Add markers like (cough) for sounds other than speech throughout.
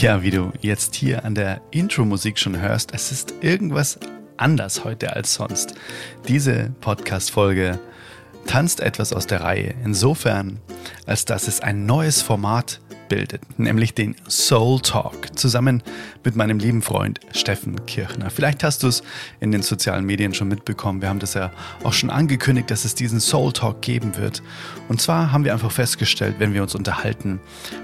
Ja, wie du jetzt hier an der Intro-Musik schon hörst, es ist irgendwas anders heute als sonst. Diese Podcast-Folge tanzt etwas aus der Reihe, insofern, als dass es ein neues Format bildet, nämlich den Soul Talk, zusammen mit meinem lieben Freund Steffen Kirchner. Vielleicht hast du es in den sozialen Medien schon mitbekommen. Wir haben das ja auch schon angekündigt, dass es diesen Soul Talk geben wird. Und zwar haben wir einfach festgestellt, wenn wir uns unterhalten,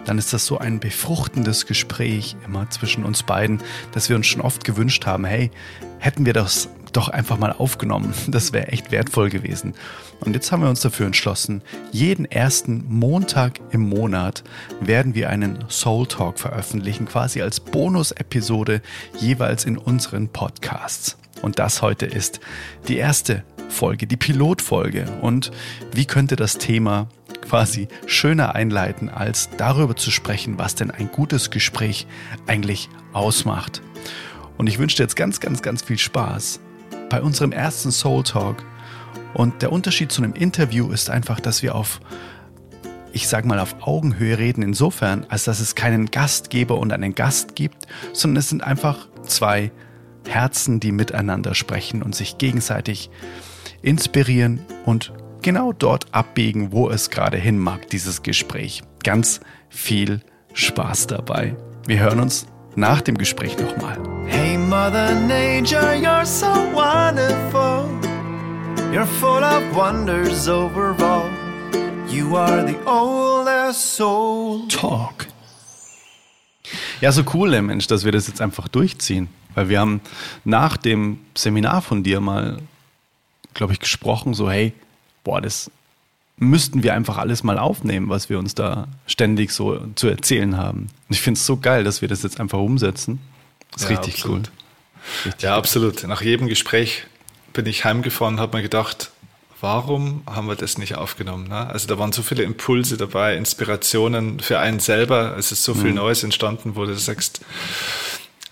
dann ist das so ein befruchtendes Gespräch immer zwischen uns beiden, dass wir uns schon oft gewünscht haben, hey, hätten wir das doch einfach mal aufgenommen. Das wäre echt wertvoll gewesen. Und jetzt haben wir uns dafür entschlossen, jeden ersten Montag im Monat werden wir einen Soul Talk veröffentlichen, quasi als Bonus-Episode jeweils in unseren Podcasts. Und das heute ist die erste Folge, die Pilotfolge. Und wie könnte das Thema quasi schöner einleiten, als darüber zu sprechen, was denn ein gutes Gespräch eigentlich ausmacht. Und ich wünsche dir jetzt ganz, ganz, ganz viel Spaß bei unserem ersten Soul Talk. Und der Unterschied zu einem Interview ist einfach, dass wir auf, ich sag mal, auf Augenhöhe reden, insofern, als dass es keinen Gastgeber und einen Gast gibt, sondern es sind einfach zwei Herzen, die miteinander sprechen und sich gegenseitig inspirieren und genau dort abbiegen, wo es gerade hin mag, dieses Gespräch. Ganz viel Spaß dabei. Wir hören uns nach dem Gespräch nochmal. Hey Mother Nature, you're so wonderful. You're full of wonders overall. You are the oldest soul. Talk. Ja, so cool, der Mensch, dass wir das jetzt einfach durchziehen. Weil wir haben nach dem Seminar von dir mal, glaube ich, gesprochen, so, hey, boah, das müssten wir einfach alles mal aufnehmen, was wir uns da ständig so zu erzählen haben. Und ich finde es so geil, dass wir das jetzt einfach umsetzen. Das ist ja, richtig absolut. cool. Richtig ja, absolut. Nach jedem Gespräch bin ich heimgefahren und habe mir gedacht, warum haben wir das nicht aufgenommen? Ne? Also da waren so viele Impulse dabei, Inspirationen für einen selber. Es ist so viel mhm. Neues entstanden, wo du sagst,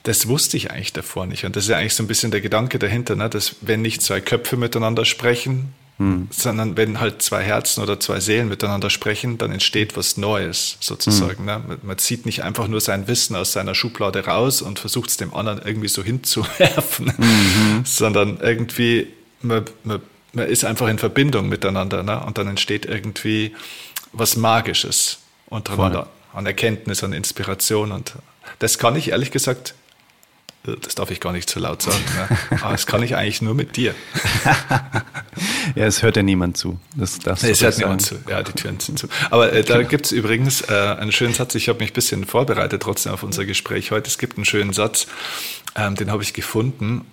das wusste ich eigentlich davor nicht. Und das ist ja eigentlich so ein bisschen der Gedanke dahinter, ne? dass wenn nicht zwei Köpfe miteinander sprechen, hm. Sondern wenn halt zwei Herzen oder zwei Seelen miteinander sprechen, dann entsteht was Neues sozusagen. Hm. Ne? Man zieht nicht einfach nur sein Wissen aus seiner Schublade raus und versucht es dem anderen irgendwie so hinzuwerfen, mhm. (laughs) sondern irgendwie, man, man, man, ist einfach in Verbindung miteinander ne? und dann entsteht irgendwie was Magisches untereinander. An Erkenntnis, an Inspiration und das kann ich ehrlich gesagt das darf ich gar nicht zu laut sagen. Ne? Aber das kann ich eigentlich nur mit dir. (laughs) ja, es hört ja niemand zu. Das darfst es hört niemand zu. Ja, die Türen sind zu. Aber äh, da gibt es übrigens äh, einen schönen Satz. Ich habe mich ein bisschen vorbereitet trotzdem auf unser Gespräch heute. Es gibt einen schönen Satz, ähm, den habe ich gefunden.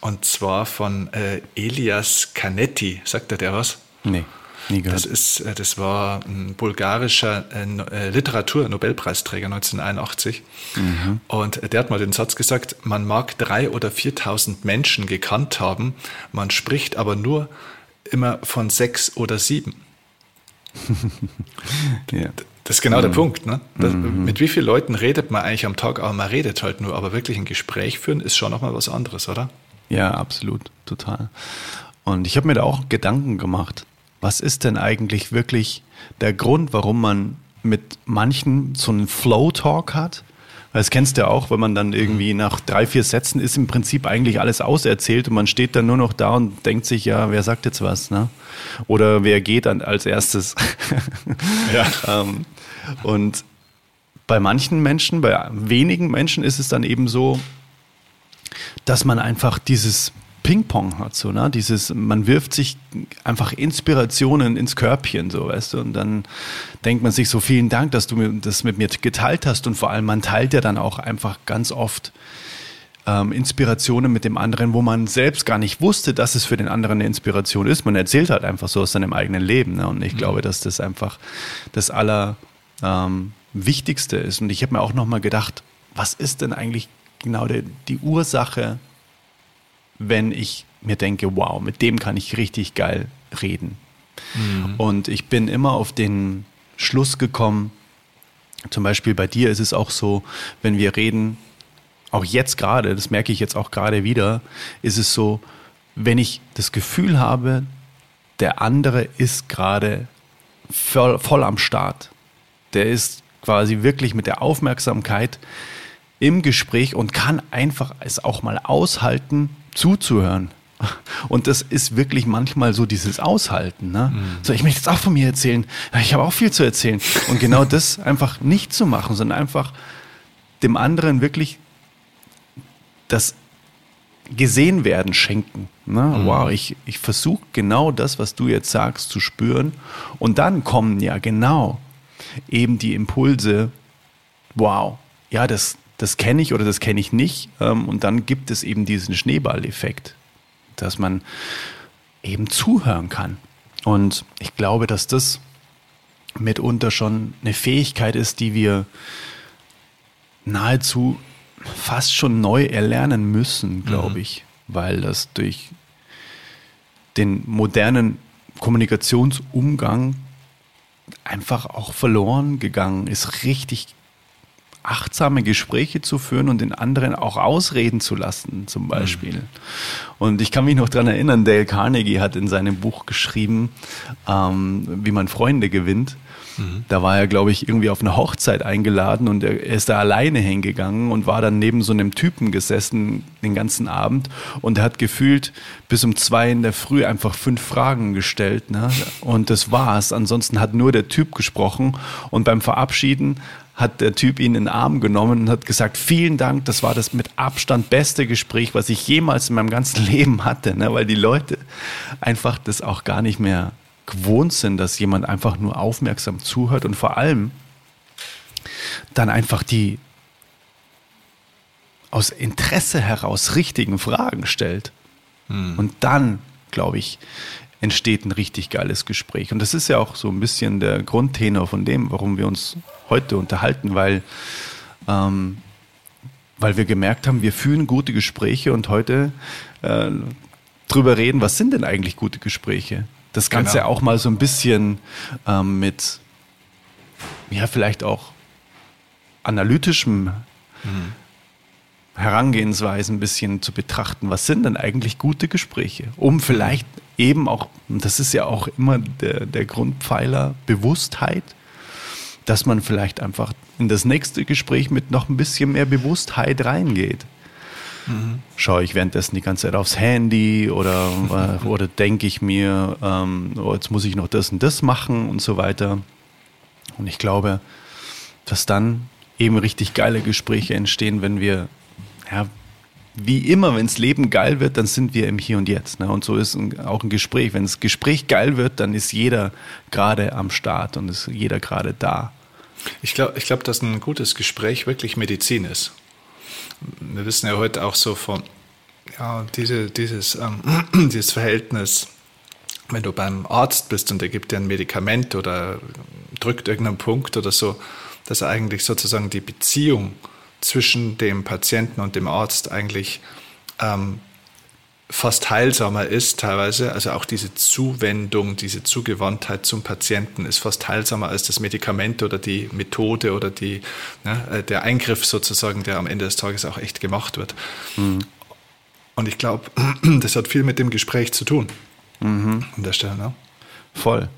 Und zwar von äh, Elias Canetti. Sagt er der was? Nee. Nie gehört. Das, ist, äh, das war ein bulgarischer äh, äh, Literatur-Nobelpreisträger 1981. Mhm. Und der hat mal den Satz gesagt, man mag drei oder 4.000 Menschen gekannt haben, man spricht aber nur immer von sechs oder sieben. (laughs) ja. Das ist genau mhm. der Punkt. Ne? Das, mhm. Mit wie vielen Leuten redet man eigentlich am Tag? Aber man redet halt nur. Aber wirklich ein Gespräch führen ist schon nochmal was anderes, oder? Ja, absolut. Total. Und ich habe mir da auch Gedanken gemacht was ist denn eigentlich wirklich der Grund, warum man mit manchen so einen Flow-Talk hat? Das kennst du ja auch, wenn man dann irgendwie mhm. nach drei, vier Sätzen ist im Prinzip eigentlich alles auserzählt und man steht dann nur noch da und denkt sich, ja, wer sagt jetzt was, ne? Oder wer geht dann als erstes? (laughs) ja. (laughs) Ähm, und bei manchen Menschen, bei wenigen Menschen ist es dann eben so, dass man einfach dieses Ping-Pong hat, so, ne? Dieses, man wirft sich einfach Inspirationen ins Körbchen, so, weißt du, und dann denkt man sich so, vielen Dank, dass du mir das mit mir geteilt hast und vor allem, man teilt ja dann auch einfach ganz oft ähm, Inspirationen mit dem anderen, wo man selbst gar nicht wusste, dass es für den anderen eine Inspiration ist. Man erzählt halt einfach so aus seinem eigenen Leben, ne? Und ich mhm. glaube, dass das einfach das aller ähm, Wichtigste ist. Und ich habe mir auch nochmal gedacht, was ist denn eigentlich genau die, die Ursache wenn ich mir denke, wow, mit dem kann ich richtig geil reden. Mhm. Und ich bin immer auf den Schluss gekommen, zum Beispiel bei dir ist es auch so, wenn wir reden, auch jetzt gerade, das merke ich jetzt auch gerade wieder, ist es so, wenn ich das Gefühl habe, der andere ist gerade voll, voll am Start, der ist quasi wirklich mit der Aufmerksamkeit im Gespräch und kann einfach es auch mal aushalten, zuzuhören. Und das ist wirklich manchmal so dieses Aushalten. Ne? Mhm. So, ich möchte jetzt auch von mir erzählen. Ich habe auch viel zu erzählen. Und genau (laughs) das einfach nicht zu machen, sondern einfach dem anderen wirklich das gesehen werden schenken. Ne? Mhm. Wow, ich, ich versuche genau das, was du jetzt sagst, zu spüren. Und dann kommen ja genau eben die Impulse, wow, ja, das, das kenne ich oder das kenne ich nicht. Ähm, und dann gibt es eben diesen Schneeballeffekt, dass man eben zuhören kann. Und ich glaube, dass das mitunter schon eine Fähigkeit ist, die wir nahezu fast schon neu erlernen müssen, glaube mhm. ich, weil das durch den modernen Kommunikationsumgang einfach auch verloren gegangen ist, richtig achtsame Gespräche zu führen und den anderen auch ausreden zu lassen, zum mhm. Beispiel. Mhm. Und ich kann mich noch daran erinnern, Dale Carnegie hat in seinem Buch geschrieben, ähm, wie man Freunde gewinnt. Mhm. Da war er, glaube ich, irgendwie auf eine Hochzeit eingeladen und er ist da alleine hingegangen und war dann neben so einem Typen gesessen den ganzen Abend und er hat gefühlt bis um zwei in der Früh einfach fünf Fragen gestellt. Ne? Und das war's. Ansonsten hat nur der Typ gesprochen und beim Verabschieden hat der Typ ihn in den Arm genommen und hat gesagt, vielen Dank, das war das mit Abstand beste Gespräch, was ich jemals in meinem ganzen (laughs) Leben hatte, ne? weil die Leute einfach das auch gar nicht mehr gewohnt sind, dass jemand einfach nur aufmerksam zuhört und vor allem dann einfach die aus Interesse heraus richtigen Fragen stellt. Hm. Und dann, glaube ich, entsteht ein richtig geiles Gespräch. Und das ist ja auch so ein bisschen der Grundtenor von dem, warum wir uns heute unterhalten, weil, ähm, weil wir gemerkt haben, wir führen gute Gespräche und heute äh, drüber reden, was sind denn eigentlich gute Gespräche? Das Ganze genau. auch mal so ein bisschen ähm, mit, ja, vielleicht auch analytischem mhm. Herangehensweise ein bisschen zu betrachten, was sind denn eigentlich gute Gespräche, um vielleicht eben auch, und das ist ja auch immer der, der Grundpfeiler, Bewusstheit, dass man vielleicht einfach in das nächste Gespräch mit noch ein bisschen mehr Bewusstheit reingeht. Mhm. Schaue ich währenddessen die ganze Zeit aufs Handy oder, äh, oder denke ich mir, ähm, oh, jetzt muss ich noch das und das machen und so weiter. Und ich glaube, dass dann eben richtig geile Gespräche entstehen, wenn wir, ja, wie immer, wenn das Leben geil wird, dann sind wir im Hier und Jetzt. Ne? Und so ist ein, auch ein Gespräch. Wenn das Gespräch geil wird, dann ist jeder gerade am Start und ist jeder gerade da. Ich glaube, ich glaub, dass ein gutes Gespräch wirklich Medizin ist. Wir wissen ja heute auch so von, ja, diese, dieses, ähm, (clears throat) dieses Verhältnis, wenn du beim Arzt bist und er gibt dir ein Medikament oder drückt irgendeinen Punkt oder so, dass eigentlich sozusagen die Beziehung zwischen dem Patienten und dem Arzt eigentlich ähm, fast heilsamer ist teilweise. Also auch diese Zuwendung, diese Zugewandtheit zum Patienten ist fast heilsamer als das Medikament oder die Methode oder die, ne, äh, der Eingriff sozusagen, der am Ende des Tages auch echt gemacht wird. Mhm. Und ich glaube, (clears throat) das hat viel mit dem Gespräch zu tun. Mhm. An der Stelle. Ne? Voll.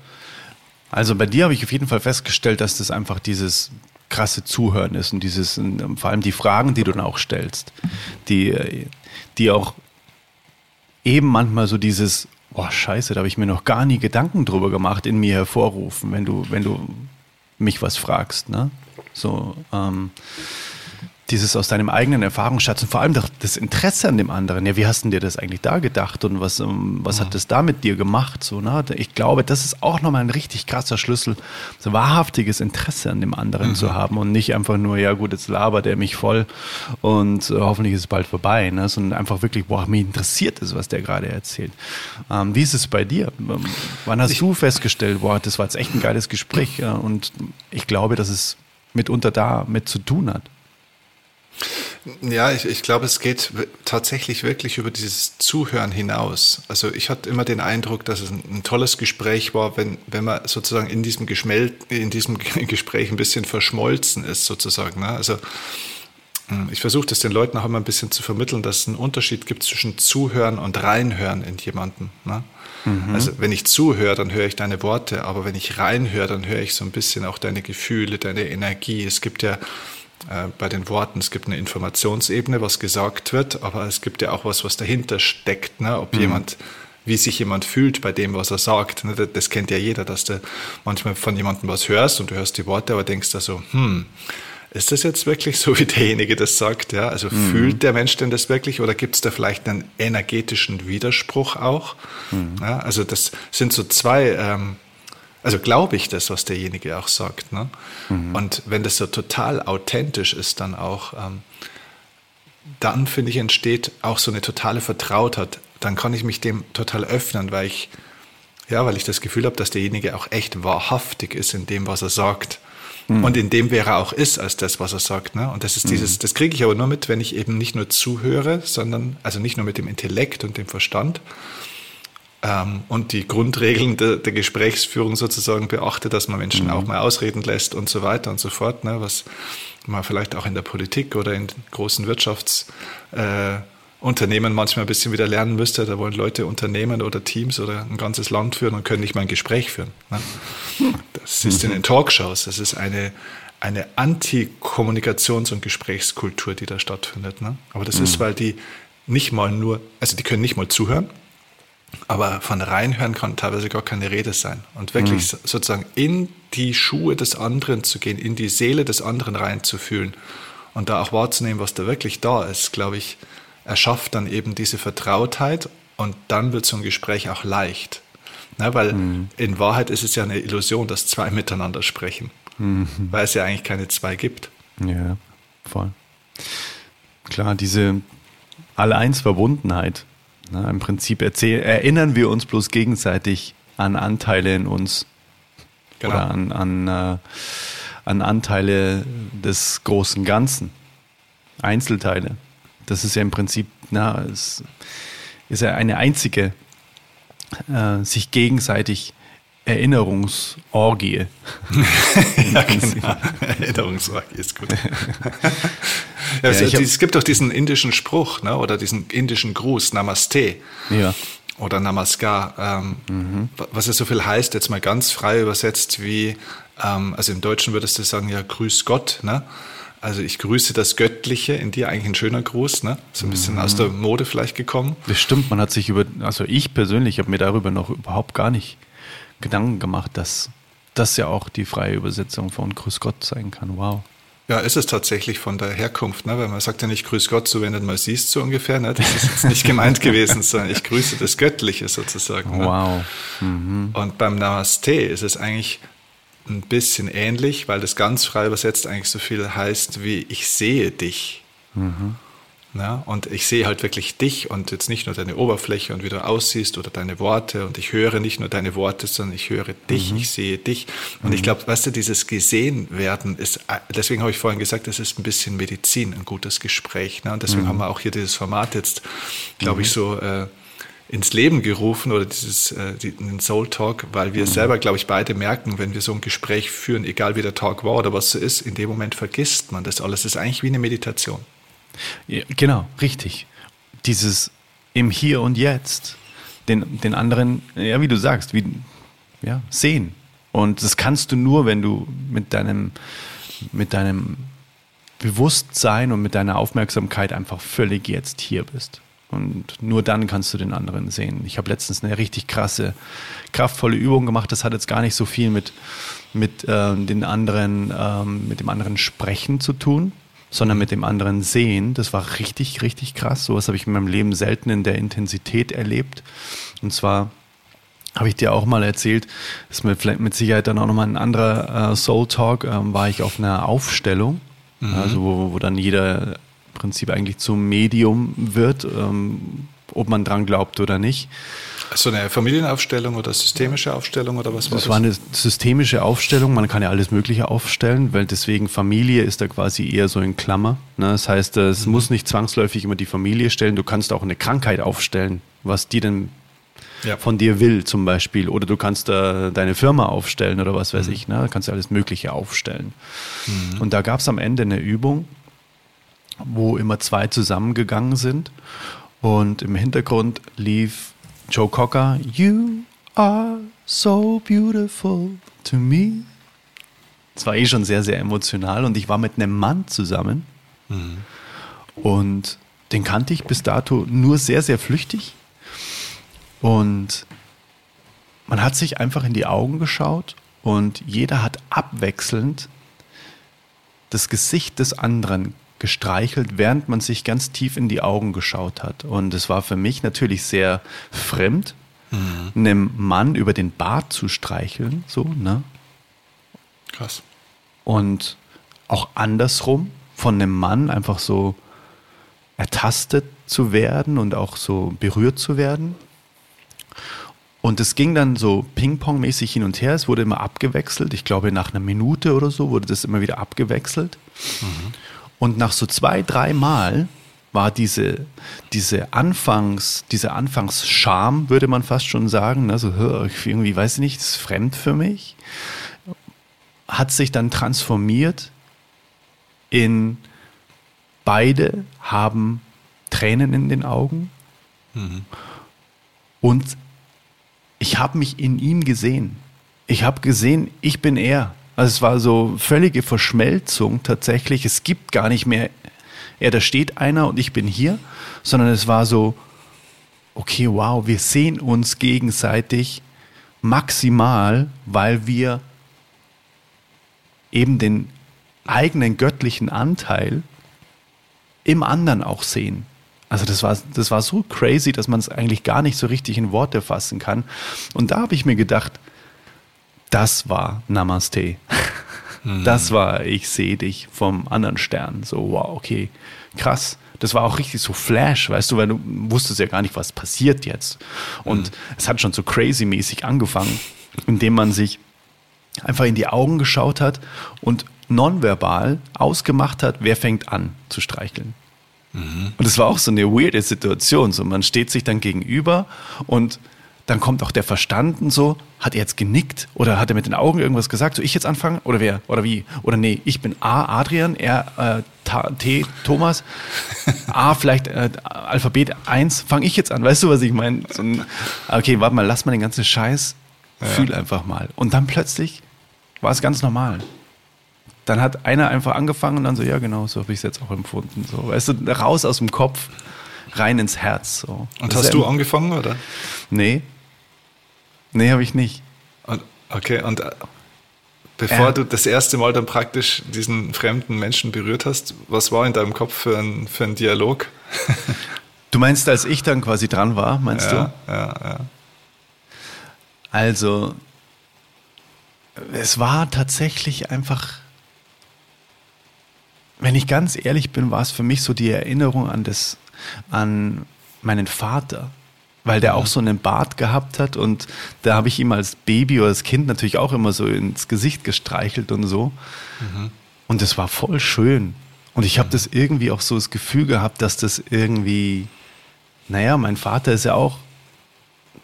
Also bei dir habe ich auf jeden Fall festgestellt, dass das einfach dieses krasse Zuhören ist und dieses, vor allem die Fragen, die du dann auch stellst, die, die auch eben manchmal so dieses, boah, scheiße, da habe ich mir noch gar nie Gedanken drüber gemacht, in mir hervorrufen, wenn du, wenn du mich was fragst, ne? So, ähm, dieses aus deinem eigenen Erfahrungsschatz und vor allem das Interesse an dem anderen. Ja, wie hast du dir das eigentlich da gedacht und was, ähm, was hat das da mit dir gemacht? So, ne? Ich glaube, das ist auch nochmal ein richtig krasser Schlüssel, so wahrhaftiges Interesse an dem anderen mhm. zu haben und nicht einfach nur, ja gut, jetzt labert er mich voll und äh, hoffentlich ist es bald vorbei, ne? sondern einfach wirklich, boah, mich interessiert es, was der gerade erzählt. Ähm, wie ist es bei dir? Ähm, wann hast ich, du festgestellt, boah, das war jetzt echt ein geiles Gespräch ja? und ich glaube, dass es mitunter da mit zu tun hat. Ja, ich, ich glaube, es geht tatsächlich wirklich über dieses Zuhören hinaus. Also ich hatte immer den Eindruck, dass es ein, ein tolles Gespräch war, wenn, wenn man sozusagen in diesem, Geschmel in diesem (laughs) Gespräch ein bisschen verschmolzen ist, sozusagen. Ne? Also hm, ich versuche das den Leuten auch immer ein bisschen zu vermitteln, dass es einen Unterschied gibt zwischen Zuhören und Reinhören in jemanden. Ne? Mhm. Also wenn ich zuhöre, dann höre ich deine Worte, aber wenn ich reinhöre, dann höre ich so ein bisschen auch deine Gefühle, deine Energie. Es gibt ja bei den Worten. Es gibt eine Informationsebene, was gesagt wird, aber es gibt ja auch was, was dahinter steckt. Ne? Ob mhm. jemand, wie sich jemand fühlt bei dem, was er sagt. Ne? Das, das, kennt ja jeder, dass du manchmal von jemandem was hörst und du hörst die Worte, aber denkst da so, hm, ist das jetzt wirklich so, (laughs) wie derjenige das sagt? Ja, also mhm. fühlt der Mensch denn das wirklich oder gibt es da vielleicht einen energetischen Widerspruch auch? Mhm. Ja, also das sind so zwei ähm, also glaube ich das, was derjenige auch sagt. Ne? Mhm. Und wenn das so total authentisch ist, dann auch, ähm, dann finde ich, entsteht auch so eine totale Vertrautheit. Dann kann ich mich dem total öffnen, weil ich, ja, weil ich das Gefühl habe, dass derjenige auch echt wahrhaftig ist in dem, was er sagt. Mhm. Und in dem, wer er auch ist, als das, was er sagt. Ne? Und das ist dieses, mhm. das kriege ich aber nur mit, wenn ich eben nicht nur zuhöre, sondern, also nicht nur mit dem Intellekt und dem Verstand, ähm, und die Grundregeln de, der, Gesprächsführung sozusagen beachtet, dass man Menschen mhm. auch mal ausreden lässt und so weiter und so fort, ne, was man vielleicht auch in der Politik oder in großen Wirtschaftsunternehmen äh, manchmal ein bisschen wieder lernen müsste. Da wollen Leute Unternehmen oder Teams oder ein ganzes Land führen und können nicht mal ein Gespräch führen. Ne? Das ist in den Talkshows. Das ist eine, eine Anti-Kommunikations- und Gesprächskultur, die da stattfindet. Ne? Aber das mhm. ist, weil die nicht mal nur, also die können nicht mal zuhören, aber von reinhören kann teilweise gar keine Rede sein. Und wirklich mhm. sozusagen in die Schuhe des anderen zu gehen, in die Seele des anderen reinzufühlen und da auch wahrzunehmen, was da wirklich da ist, glaube ich, erschafft dann eben diese Vertrautheit und dann wird so ein Gespräch auch leicht. Na, weil mhm. in Wahrheit ist es ja eine Illusion, dass zwei (laughs) miteinander sprechen, mhm. weil es ja eigentlich keine zwei gibt. Ja, voll. Klar, diese All-Eins-Verbundenheit, na, Im Prinzip erinnern wir uns bloß gegenseitig an Anteile in uns genau. oder an, an, äh, an Anteile des großen Ganzen, Einzelteile. Das ist ja im Prinzip, na, es ist ja eine einzige, äh, sich gegenseitig Erinnerungsorgie. (laughs) ja, genau. Erinnerungsorgie ist gut. (laughs) ja, ja, es gibt doch diesen indischen Spruch ne, oder diesen indischen Gruß, Namaste. Ja. Oder Namaskar, ähm, mhm. was ja so viel heißt, jetzt mal ganz frei übersetzt wie, ähm, also im Deutschen würdest du sagen, ja, grüß Gott, ne? Also ich grüße das Göttliche in dir, eigentlich ein schöner Gruß, ne? So ein bisschen mhm. aus der Mode vielleicht gekommen. Das stimmt, man hat sich über, also ich persönlich habe mir darüber noch überhaupt gar nicht Gedanken gemacht, dass das ja auch die freie Übersetzung von Grüß Gott sein kann. Wow. Ja, ist es tatsächlich von der Herkunft, ne? weil man sagt ja nicht Grüß Gott, so wenn du mal siehst, so ungefähr. Ne? Das ist jetzt nicht gemeint (laughs) gewesen, sondern ich grüße das Göttliche sozusagen. Ne? Wow. Mhm. Und beim Namaste ist es eigentlich ein bisschen ähnlich, weil das ganz frei übersetzt eigentlich so viel heißt wie ich sehe dich. Mhm. Ja, und ich sehe halt wirklich dich und jetzt nicht nur deine Oberfläche und wie du aussiehst oder deine Worte und ich höre nicht nur deine Worte, sondern ich höre dich, mhm. ich sehe dich. Und mhm. ich glaube, weißt du, dieses gesehen werden ist, deswegen habe ich vorhin gesagt, das ist ein bisschen Medizin, ein gutes Gespräch. Ne? Und deswegen mhm. haben wir auch hier dieses Format jetzt, glaube ich, mhm. so äh, ins Leben gerufen oder dieses äh, den Soul Talk, weil wir mhm. selber, glaube ich, beide merken, wenn wir so ein Gespräch führen, egal wie der Talk war oder was so ist, in dem Moment vergisst man das alles. Das ist eigentlich wie eine Meditation. Ja, genau, richtig. Dieses im Hier und Jetzt, den, den anderen, ja, wie du sagst, wie, ja, sehen. Und das kannst du nur, wenn du mit deinem, mit deinem Bewusstsein und mit deiner Aufmerksamkeit einfach völlig jetzt hier bist. Und nur dann kannst du den anderen sehen. Ich habe letztens eine richtig krasse, kraftvolle Übung gemacht. Das hat jetzt gar nicht so viel mit, mit äh, den anderen, ähm, mit dem anderen Sprechen zu tun, sondern mit dem anderen sehen. Das war richtig, richtig krass. Sowas habe ich in meinem Leben selten in der Intensität erlebt. Und zwar habe ich dir auch mal erzählt, das ist mit, vielleicht mit Sicherheit dann auch nochmal ein anderer äh, Soul Talk, ähm, war ich auf einer Aufstellung, mhm. also wo, wo dann jeder im Prinzip eigentlich zum Medium wird, ähm, ob man dran glaubt oder nicht. So eine Familienaufstellung oder systemische Aufstellung oder was war das? Das war eine systemische Aufstellung. Man kann ja alles Mögliche aufstellen, weil deswegen Familie ist da quasi eher so in Klammer. Ne? Das heißt, es mhm. muss nicht zwangsläufig immer die Familie stellen. Du kannst auch eine Krankheit aufstellen, was die denn ja. von dir will zum Beispiel. Oder du kannst da deine Firma aufstellen oder was weiß mhm. ich. Ne? Da kannst du alles Mögliche aufstellen. Mhm. Und da gab es am Ende eine Übung, wo immer zwei zusammengegangen sind. Und im Hintergrund lief Joe Cocker, You are so beautiful to me. Es war eh schon sehr, sehr emotional und ich war mit einem Mann zusammen mhm. und den kannte ich bis dato nur sehr, sehr flüchtig. Und man hat sich einfach in die Augen geschaut und jeder hat abwechselnd das Gesicht des anderen gestreichelt, während man sich ganz tief in die Augen geschaut hat. Und es war für mich natürlich sehr fremd, mhm. einem Mann über den Bart zu streicheln, so, ne? Krass. Und auch andersrum, von einem Mann einfach so ertastet zu werden und auch so berührt zu werden. Und es ging dann so Ping-Pong-mäßig hin und her. Es wurde immer abgewechselt. Ich glaube, nach einer Minute oder so wurde das immer wieder abgewechselt. Mhm. Und nach so zwei, drei Mal war diese, diese Anfangs, diese Anfangsscham, würde man fast schon sagen, also irgendwie, weiß ich nicht, ist fremd für mich, hat sich dann transformiert in beide haben Tränen in den Augen mhm. und ich habe mich in ihm gesehen. Ich habe gesehen, ich bin er. Also es war so völlige Verschmelzung tatsächlich. Es gibt gar nicht mehr, er, da steht einer und ich bin hier, sondern es war so, okay, wow, wir sehen uns gegenseitig maximal, weil wir eben den eigenen göttlichen Anteil im anderen auch sehen. Also das war, das war so crazy, dass man es eigentlich gar nicht so richtig in Worte fassen kann. Und da habe ich mir gedacht, das war Namaste. Mhm. Das war, ich sehe dich vom anderen Stern. So, wow, okay, krass. Das war auch richtig so Flash, weißt du, weil du wusstest ja gar nicht, was passiert jetzt. Und mhm. es hat schon so crazy-mäßig angefangen, indem man sich einfach in die Augen geschaut hat und nonverbal ausgemacht hat, wer fängt an zu streicheln. Mhm. Und es war auch so eine weirde Situation. So, man steht sich dann gegenüber und dann kommt auch der Verstand und so, hat er jetzt genickt oder hat er mit den Augen irgendwas gesagt, so ich jetzt anfangen oder wer oder wie? Oder nee, ich bin A, Adrian, er, äh, T, Thomas, A, vielleicht äh, Alphabet 1, fange ich jetzt an, weißt du, was ich meine? So okay, warte mal, lass mal den ganzen Scheiß, ja. fühl einfach mal. Und dann plötzlich war es ganz normal dann hat einer einfach angefangen und dann so, ja genau, so habe ich es jetzt auch empfunden. So, weißt du, raus aus dem Kopf, rein ins Herz. So. Und das hast du angefangen, oder? Nee. Nee, habe ich nicht. Und, okay, und äh, bevor äh, du das erste Mal dann praktisch diesen fremden Menschen berührt hast, was war in deinem Kopf für ein, für ein Dialog? du meinst, als ich dann quasi dran war, meinst ja, du? Ja, ja. Also, es war tatsächlich einfach wenn ich ganz ehrlich bin, war es für mich so die Erinnerung an das, an meinen Vater, weil der auch so einen Bart gehabt hat und da habe ich ihm als Baby oder als Kind natürlich auch immer so ins Gesicht gestreichelt und so. Mhm. Und das war voll schön. Und ich habe das irgendwie auch so das Gefühl gehabt, dass das irgendwie, naja, mein Vater ist ja auch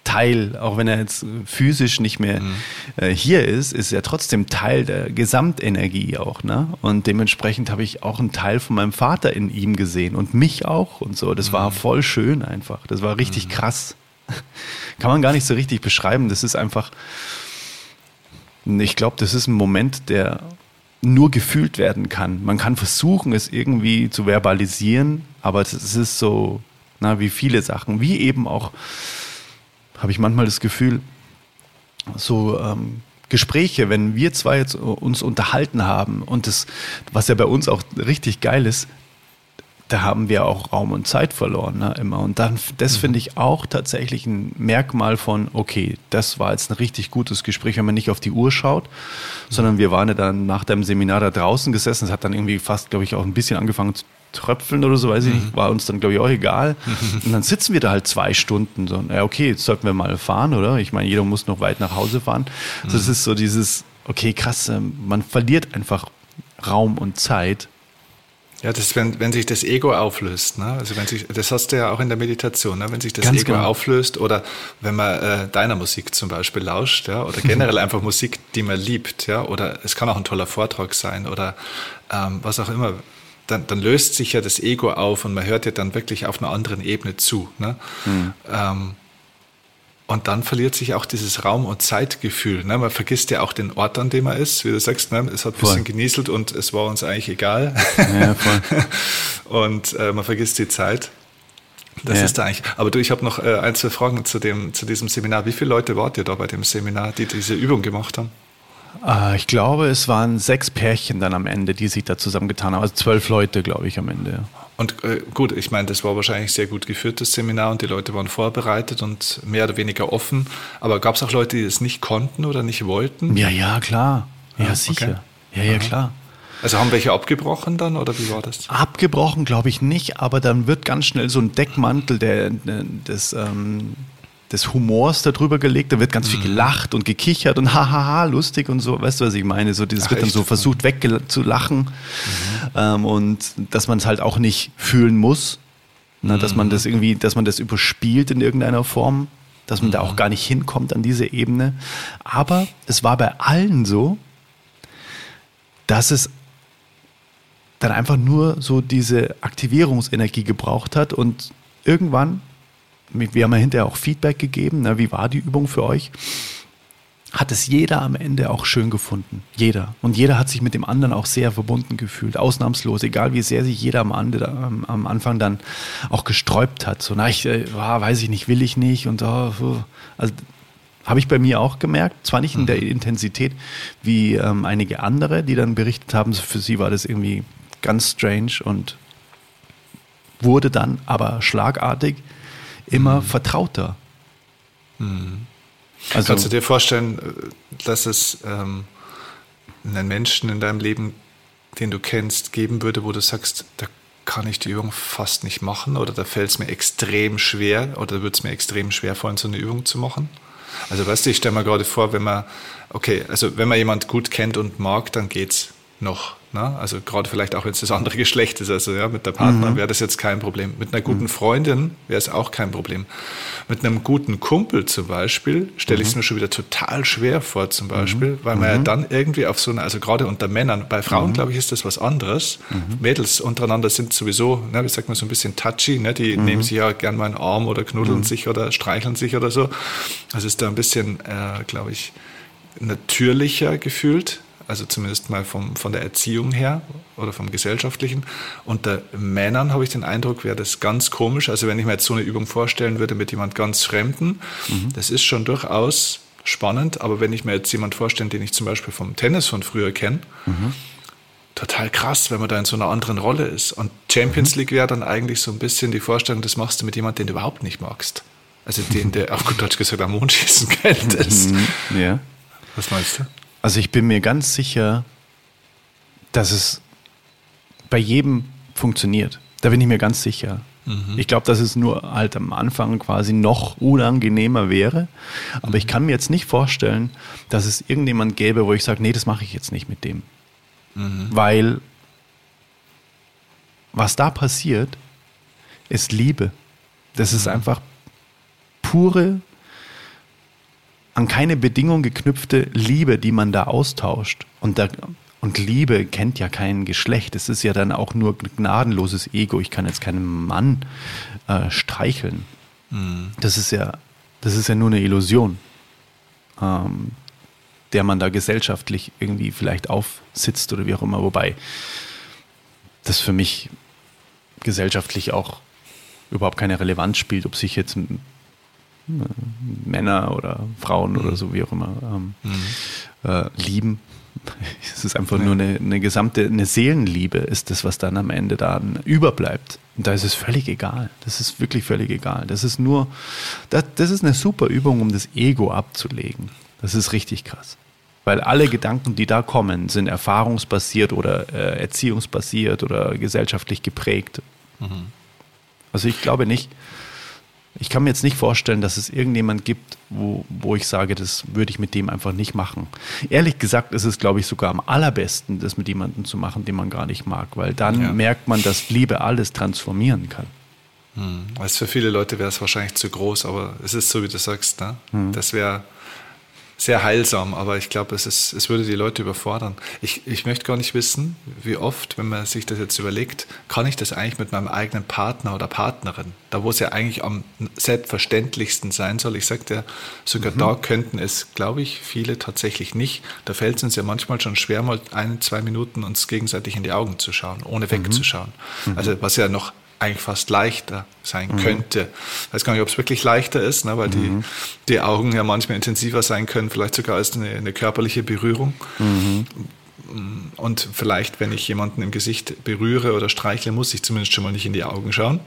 Teil, auch wenn er jetzt physisch nicht mehr mhm. äh, hier ist, ist er trotzdem Teil der Gesamtenergie auch. Ne? Und dementsprechend habe ich auch einen Teil von meinem Vater in ihm gesehen und mich auch und so. Das mhm. war voll schön einfach. Das war richtig mhm. krass. (laughs) Kann man gar nicht so richtig beschreiben. Das ist einfach, ich glaube, das ist ein Moment, der nur gefühlt werden kann. Man kann versuchen, es irgendwie zu verbalisieren, aber es ist so, na, wie viele Sachen, wie eben auch habe ich manchmal das Gefühl, so ähm, Gespräche, wenn wir zwei jetzt uns unterhalten haben und das, was ja bei uns auch richtig geil ist, da haben wir auch Raum und Zeit verloren, ne, immer. Und dann, das mhm. finde ich auch tatsächlich ein Merkmal von, okay, das war jetzt ein richtig gutes Gespräch, wenn man nicht auf die Uhr schaut, sondern wir waren ja dann nach deinem Seminar da draußen gesessen. Es hat dann irgendwie fast, glaube ich, auch ein bisschen angefangen zu tröpfeln oder so, weiß ich nicht, mhm. war uns dann, glaube ich, auch egal. (laughs) Und dann sitzen wir da halt zwei Stunden so, ja, okay, jetzt sollten wir mal fahren, oder? Ich meine, jeder muss noch weit nach Hause fahren. Mhm. Das ist so dieses, okay, krass, ähm, man verliert einfach Raum und Zeit. Ja, das wenn, wenn sich das Ego auflöst. Ne? Also wenn sich, das hast du ja auch in der Meditation, ne? wenn sich das Ganz Ego genau. auflöst oder wenn man äh, deiner Musik zum Beispiel lauscht, ja, oder generell (laughs) einfach Musik, die man liebt, ja, oder es kann auch ein toller Vortrag sein oder ähm, was auch immer dann, dann, löst sich ja das Ego auf und man hört ja dann wirklich auf einer anderen Ebene zu. Ne? Mhm. Ähm, Und dann verliert sich auch dieses Raum- und Zeitgefühl. Ne? Man vergisst ja auch den Ort, an dem er ist. Wie du sagst, ne? es hat ein bisschen genieselt und es war uns eigentlich egal. Ja, (laughs) und äh, man vergisst die Zeit. Das ja. ist da eigentlich. Aber du, ich habe noch äh, ein, zwei Fragen zu, dem, zu diesem Seminar. Wie viele Leute wart ihr da bei dem Seminar, die diese Übung gemacht haben? Äh, ich glaube, es waren sechs Pärchen dann am Ende, die sich da zusammengetan haben. Also zwölf Leute, glaube ich, am Ende. Und äh, gut, ich meine, das war wahrscheinlich sehr gut geführtes Seminar und die Leute waren vorbereitet und mehr oder weniger offen. Aber gab es auch Leute, die es nicht konnten oder nicht wollten? Ja, ja, klar. Ja, ja sicher. Okay. Ja, ja, klar. Also haben welche abgebrochen dann oder wie war das? Abgebrochen glaube ich nicht, aber dann wird ganz schnell so ein Deckmantel der, des, ähm, des Humors darüber gelegt, da wird ganz mhm. viel gelacht und gekichert und (laughs) hahaha, lustig und so, weißt du, was ich meine? So, das Ach, wird dann so versucht wegzulachen mhm. ähm, und dass man es halt auch nicht fühlen muss, ne, mhm. dass man das irgendwie, dass man das überspielt in irgendeiner Form, dass man da auch mhm. gar nicht hinkommt an diese Ebene. Aber es war bei allen so, dass es dann einfach nur so diese Aktivierungsenergie gebraucht hat und irgendwann wir haben ja hinterher auch Feedback gegeben, na, wie war die Übung für euch? Hat es jeder am Ende auch schön gefunden. Jeder. Und jeder hat sich mit dem anderen auch sehr verbunden gefühlt. Ausnahmslos. Egal wie sehr sich jeder am, Ande, am, am Anfang dann auch gesträubt hat. So, na, ich, äh, weiß ich nicht, will ich nicht. Und oh, also, habe ich bei mir auch gemerkt. Zwar nicht in der mhm. Intensität wie ähm, einige andere, die dann berichtet haben, für sie war das irgendwie ganz strange und wurde dann aber schlagartig immer vertrauter. Mhm. Also, Kannst du dir vorstellen, dass es ähm, einen Menschen in deinem Leben, den du kennst, geben würde, wo du sagst, da kann ich die Übung fast nicht machen oder da fällt es mir extrem schwer oder wird es mir extrem schwer fallen, so eine Übung zu machen? Also weißt du, ich stelle mir gerade vor, wenn man, okay, also wenn man jemand gut kennt und mag, dann geht's noch. Ne? Also gerade vielleicht auch, wenn es das andere (laughs) Geschlecht ist. Also ja, mit der Partner mhm. wäre das jetzt kein Problem. Mit einer guten mhm. Freundin wäre es auch kein Problem. Mit einem guten Kumpel zum Beispiel stelle ich es mhm. mir schon wieder total schwer vor, zum Beispiel, mhm. weil man ja mhm. dann irgendwie auf so eine, also gerade unter Männern, bei Frauen glaube ich ist das was anderes. Mädels untereinander sind sowieso, ne, wie sagt man, so ein bisschen touchy, ne? die nehmen sich ja gern mal einen Arm oder knuddeln sich oder streicheln sich oder so. Also ist da ein bisschen, äh, glaube ich, natürlicher gefühlt also zumindest mal vom, von der Erziehung her oder vom gesellschaftlichen. Unter Männern habe ich den Eindruck, wäre das ganz komisch. Also wenn ich mir jetzt so eine Übung vorstellen würde mit jemand ganz Fremden, mhm. das ist schon durchaus spannend. Aber wenn ich mir jetzt jemand vorstelle, den ich zum Beispiel vom Tennis von früher kenne, mhm. total krass, wenn man da in so einer anderen Rolle ist. Und Champions mhm. League wäre dann eigentlich so ein bisschen die Vorstellung, das machst du mit jemandem, den du überhaupt nicht magst. Also den, der (laughs) auf gut Deutsch gesagt am Mond schießen könnte. Mhm. Ja. Was meinst du? Also ich bin mir ganz sicher, dass es bei jedem funktioniert. Da bin ich mir ganz sicher. Mhm. Ich glaube, dass es nur halt am Anfang quasi noch unangenehmer wäre. Aber mhm. ich kann mir jetzt nicht vorstellen, dass es irgendjemand gäbe, wo ich sage, nee, das mache ich jetzt nicht mit dem. Mhm. Weil was da passiert, ist Liebe. Das ist mhm. einfach pure an keine Bedingung geknüpfte Liebe, die man da austauscht. Und, da, und Liebe kennt ja kein Geschlecht. Es ist ja dann auch nur gnadenloses Ego. Ich kann jetzt keinen Mann äh, streicheln. Mhm. Das ist ja, das ist ja nur eine Illusion, ähm, der man da gesellschaftlich irgendwie vielleicht aufsitzt oder wie auch immer. Wobei das für mich gesellschaftlich auch überhaupt keine Relevanz spielt, ob sich jetzt Männer oder Frauen mhm. oder so, wie auch immer, ähm, mhm. äh, lieben. (laughs) Es ist einfach ja. nur eine, eine, gesamte, eine Seelenliebe ist das, was dann am Ende dann überbleibt. Und da ist es völlig egal. Das ist wirklich völlig egal. Das ist nur, das, das ist eine super Übung, um das Ego abzulegen. Das ist richtig krass. Weil alle Gedanken, die da kommen, sind erfahrungsbasiert oder äh, erziehungsbasiert oder gesellschaftlich geprägt. Mhm. Also ich glaube nicht, ich kann mir jetzt nicht vorstellen, dass es irgendjemand gibt, wo, wo ich sage, das würde ich mit dem einfach nicht machen. Ehrlich gesagt ist es, glaube ich, sogar am allerbesten, das mit jemandem zu machen, den man gar nicht mag, weil dann ja. merkt man, dass Liebe alles transformieren kann. Hm. Also für viele Leute wäre es wahrscheinlich zu groß, aber es ist so, wie du sagst, ne? Hm. das wäre sehr heilsam, aber ich glaube, es, es würde die Leute überfordern. Ich, ich möchte gar nicht wissen, wie oft, wenn man sich das jetzt überlegt, kann ich das eigentlich mit meinem eigenen Partner oder Partnerin, da wo es ja eigentlich am selbstverständlichsten sein soll. Ich sagte ja, sogar mhm. da könnten es, glaube ich, viele tatsächlich nicht. Da fällt es uns ja manchmal schon schwer, mal ein, zwei Minuten uns gegenseitig in die Augen zu schauen, ohne wegzuschauen. Mhm. Also was ja noch eigentlich fast leichter sein mhm. könnte. Ich weiß gar nicht, ob es wirklich leichter ist, ne, weil mhm. die, die Augen ja manchmal intensiver sein können, vielleicht sogar als eine, eine körperliche Berührung. Mhm. Und vielleicht, wenn ich jemanden im Gesicht berühre oder streichle, muss ich zumindest schon mal nicht in die Augen schauen.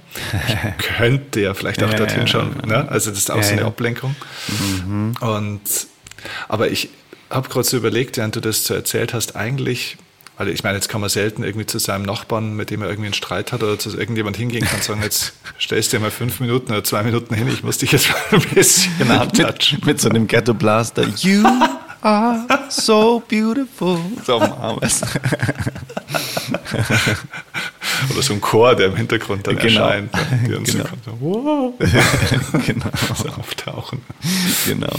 Ich (laughs) könnte ja vielleicht auch ja, dorthin schauen. Ne? Also das ist auch ja, so eine Ablenkung. Mhm. Und, aber ich habe gerade so überlegt, während du das so erzählt hast, eigentlich weil ich meine, jetzt kann man selten irgendwie zu seinem Nachbarn, mit dem er irgendwie einen Streit hat oder zu irgendjemand hingehen kann und sagen, jetzt stellst du dir mal fünf Minuten oder zwei Minuten hin, ich muss dich jetzt mal ein bisschen antatschen. Mit, mit so einem Ghetto Blaster. You are so beautiful. So armes. Oder so ein Chor, der im Hintergrund dann genau. erscheint. Die uns genau. So, wow. (laughs) genau. So auftauchen. Genau.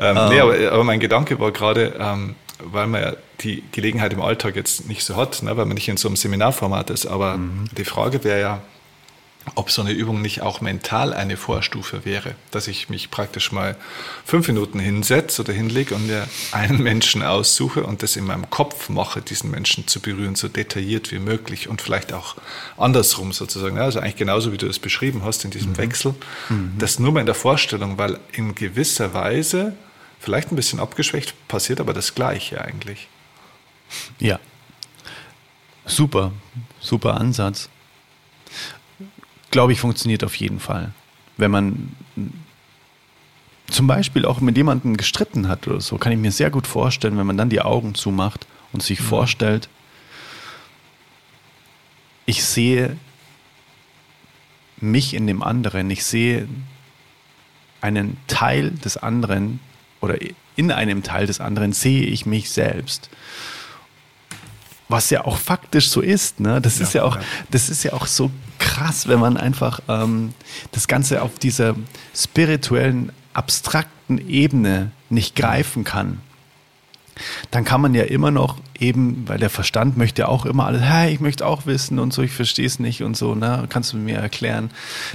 Ähm, um. nee, aber, aber, mein Gedanke war gerade, ähm, weil man ja die Gelegenheit im Alltag jetzt nicht so hat, ne, weil man nicht in so einem Seminarformat ist. Aber mhm. die Frage wäre ja, ob so eine Übung nicht auch mental eine Vorstufe wäre, dass ich mich praktisch mal fünf Minuten hinsetze oder hinlege und mir einen Menschen aussuche und das in meinem Kopf mache, diesen Menschen zu berühren, so detailliert wie möglich und vielleicht auch andersrum sozusagen. Also eigentlich genauso, wie du es beschrieben hast in diesem mhm. Wechsel. Mhm. Das nur mal in der Vorstellung, weil in gewisser Weise Vielleicht ein bisschen abgeschwächt, passiert aber das Gleiche eigentlich. Ja. Super, super Ansatz. Glaube ich, funktioniert auf jeden Fall. Wenn man zum Beispiel auch mit jemandem gestritten hat oder so, kann ich mir sehr gut vorstellen, wenn man dann die Augen zumacht und sich mhm. vorstellt, ich sehe mich in dem anderen, ich sehe einen Teil des anderen, oder in einem Teil des anderen sehe ich mich selbst. Was ja auch faktisch so ist, ne? Das ja, ist ja auch, ja. das ist ja auch so krass, wenn man einfach ähm, das Ganze auf dieser spirituellen, abstrakten Ebene nicht greifen kann dann kann man ja immer noch eben, weil der Verstand möchte ja auch immer alles, hey, ich möchte auch wissen und so, ich verstehe es nicht und so, ne, kannst du mir erklären.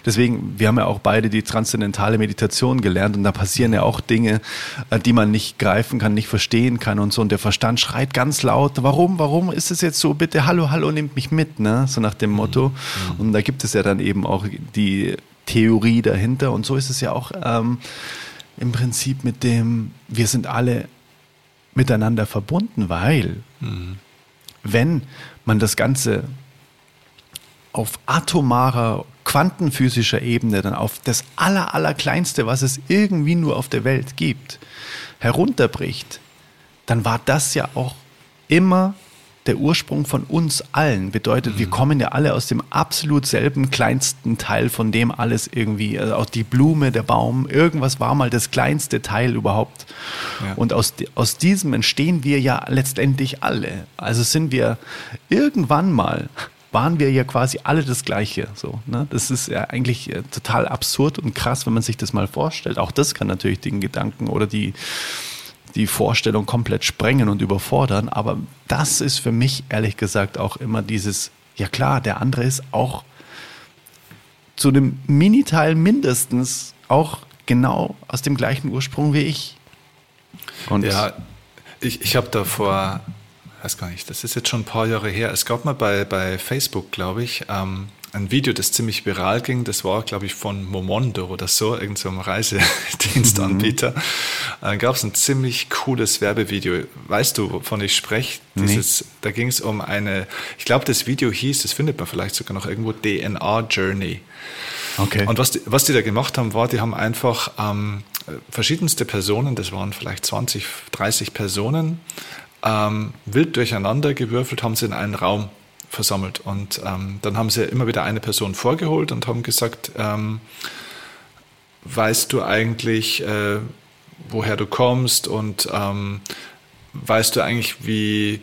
Deswegen, wir haben ja auch beide die transzendentale Meditation gelernt und da passieren ja auch Dinge, äh, die man nicht greifen kann, nicht verstehen kann und so und der Verstand schreit ganz laut, warum, warum ist es jetzt so, bitte, hallo, hallo, nehmt mich mit, ne, so nach dem Motto. Mhm. Und da gibt es ja dann eben auch die Theorie dahinter und so ist es ja auch ähm, im Prinzip mit dem, wir sind alle miteinander verbunden, weil mhm. wenn man das Ganze auf atomarer, quantenphysischer Ebene, dann auf das aller, allerkleinste, was es irgendwie nur auf der Welt gibt, herunterbricht, dann war das ja auch immer der Ursprung von uns allen. Bedeutet, mhm. wir kommen ja alle aus dem absolut selben kleinsten Teil, von dem alles irgendwie, also auch die Blume, der Baum, irgendwas war mal das kleinste Teil überhaupt. Ja. Und aus, aus diesem entstehen wir ja letztendlich alle. Also sind wir irgendwann mal waren wir ja quasi alle das Gleiche. So, ne? Das ist ja eigentlich äh, total absurd und krass, wenn man sich das mal vorstellt. Auch das kann natürlich den Gedanken oder die, die Vorstellung komplett sprengen und überfordern. Aber das ist für mich ehrlich gesagt auch immer dieses, ja klar, der andere ist auch zu einem Miniteil mindestens auch genau aus dem gleichen Ursprung wie ich. Und ja, ich, ich habe da vor, weiß gar nicht, das ist jetzt schon ein paar Jahre her, es gab mal bei, bei Facebook, glaube ich, ähm, ein Video, das ziemlich viral ging. Das war, glaube ich, von Momondo oder so, irgendeinem so Reisedienstanbieter. Mhm. Da gab es ein ziemlich cooles Werbevideo. Weißt du, wovon ich spreche? Dieses, nee. Da ging es um eine, ich glaube, das Video hieß, das findet man vielleicht sogar noch irgendwo, DNA Journey. Okay. Und was die, was die da gemacht haben, war, die haben einfach ähm, verschiedenste Personen, das waren vielleicht 20, 30 Personen, ähm, wild durcheinander gewürfelt, haben sie in einen Raum versammelt. Und ähm, dann haben sie immer wieder eine Person vorgeholt und haben gesagt, ähm, weißt du eigentlich, äh, woher du kommst und ähm, weißt du eigentlich, wie,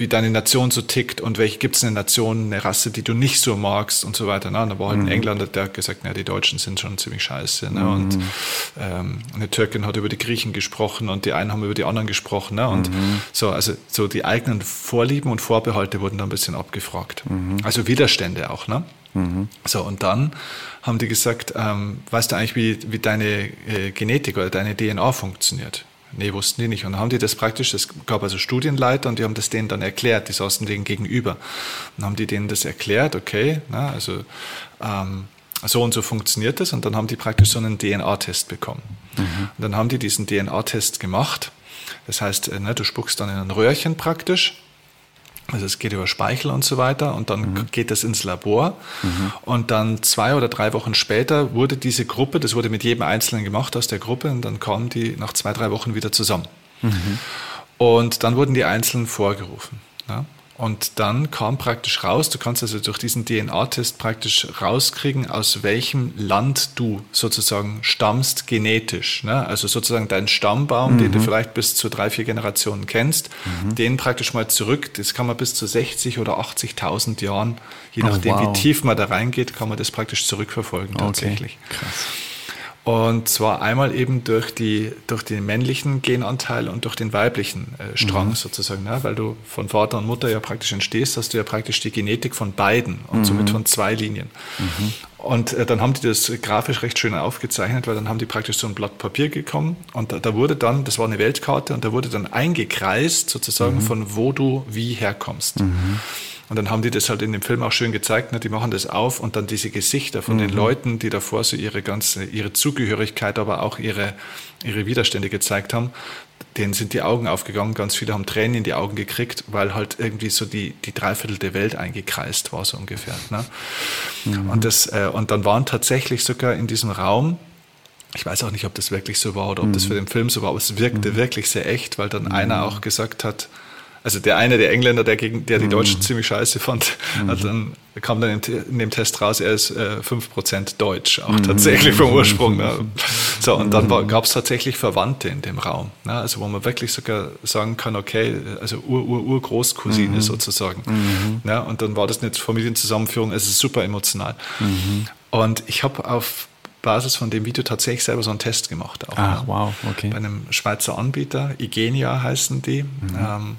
wie deine Nation so tickt und welche gibt es eine Nation, eine Rasse, die du nicht so magst und so weiter. Ne? Und da war halt mhm. ein Engländer, der hat gesagt, na, die Deutschen sind schon ziemlich scheiße. Ne? Mhm. Und ähm, eine Türkin hat über die Griechen gesprochen und die einen haben über die anderen gesprochen. Ne? Und mhm. so, also so die eigenen Vorlieben und Vorbehalte wurden da ein bisschen abgefragt. Mhm. Also Widerstände auch. Ne? Mhm. So, und dann haben die gesagt, ähm, weißt du eigentlich, wie, wie deine äh, Genetik oder deine DNA funktioniert? Nee, wussten die nicht. Und dann haben die das praktisch, es gab also Studienleiter und die haben das denen dann erklärt, die saßen denen gegenüber. Und dann haben die denen das erklärt, okay, na, also ähm, so und so funktioniert das. Und dann haben die praktisch so einen DNA-Test bekommen. Mhm. Und dann haben die diesen DNA-Test gemacht. Das heißt, ne, du spuckst dann in ein Röhrchen praktisch also es geht über Speichel und so weiter und dann mhm. geht das ins Labor mhm. und dann zwei oder drei Wochen später wurde diese Gruppe, das wurde mit jedem Einzelnen gemacht aus der Gruppe und dann kamen die nach zwei, drei Wochen wieder zusammen. Mhm. Und dann wurden die Einzelnen vorgerufen. Ja? Und dann kam praktisch raus, du kannst also durch diesen DNA-Test praktisch rauskriegen, aus welchem Land du sozusagen stammst genetisch. Ne? Also sozusagen dein Stammbaum, mhm. den du mhm. vielleicht bis zu drei, vier Generationen kennst, mhm. den praktisch mal zurück, das kann man bis zu 60 oder 80.000 Jahren, je nachdem oh, wow. wie tief man da reingeht, kann man das praktisch zurückverfolgen tatsächlich. Okay. Krass. Und zwar einmal eben durch, die, durch den männlichen Genanteil und durch den weiblichen äh, Strang mhm. sozusagen. Ne? Weil du von Vater und Mutter ja praktisch entstehst, hast du ja praktisch die Genetik von beiden und mhm. somit von zwei Linien. Mhm. Und äh, dann haben die das grafisch recht schön aufgezeichnet, weil dann haben die praktisch so ein Blatt Papier gekommen und da, da wurde dann, das war eine Weltkarte und da wurde dann eingekreist sozusagen mhm. von wo du wie herkommst. Und dann haben die das halt in dem Film auch schön gezeigt. Ne? Die machen das auf und dann diese Gesichter von mhm. den Leuten, die davor so ihre ganze, ihre Zugehörigkeit, aber auch ihre, ihre Widerstände gezeigt haben, denen sind die Augen aufgegangen. Ganz viele haben Tränen in die Augen gekriegt, weil halt irgendwie so die, die Dreiviertel der Welt eingekreist war, so ungefähr. Ne? Mhm. Und, das, äh, und dann waren tatsächlich sogar in diesem Raum, ich weiß auch nicht, ob das wirklich so war oder ob mhm. das für den Film so war, aber es wirkte mhm. wirklich sehr echt, weil dann einer mhm. auch gesagt hat, also der eine, der Engländer, der, gegen, der die mhm. Deutschen ziemlich scheiße fand, mhm. hat dann, kam dann in, in, dem Test raus, er ist äh, 5% Deutsch, auch mhm. tatsächlich vom Ursprung. Ne? So, und dann mhm. gab es tatsächlich Verwandte in dem Raum. Ne? Also wo man wirklich sogar sagen kann, okay, also Ur-Ur-Ur-Großcousine mhm. sozusagen. Mhm. Ne? Und dann war das eine Familienzusammenführung, es ist super emotional. Und ich habe auf Basis von dem Video tatsächlich selber so einen Test gemacht. Auch, Ach, wow, okay. Bei einem Schweizer Anbieter, Igenia heißen die. Mhm. Ähm,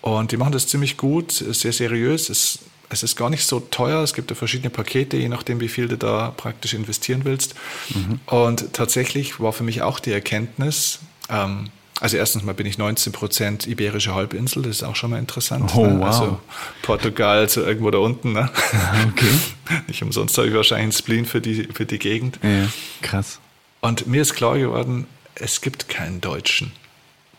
und die machen das ziemlich gut, sehr seriös. Es, es ist gar nicht so teuer. Es gibt ja verschiedene Pakete, je nachdem, wie viel du da praktisch investieren willst. Mhm. Und tatsächlich war für mich auch die Erkenntnis, ähm, also erstens mal bin ich 19 Prozent Iberische Halbinsel, das ist auch schon mal interessant. Oh, ne? wow. Also Portugal, so irgendwo da unten. Ne? Okay. (laughs) Nicht umsonst habe ich wahrscheinlich einen Spleen für die, für die Gegend. Ja, krass. Und mir ist klar geworden, es gibt keinen Deutschen.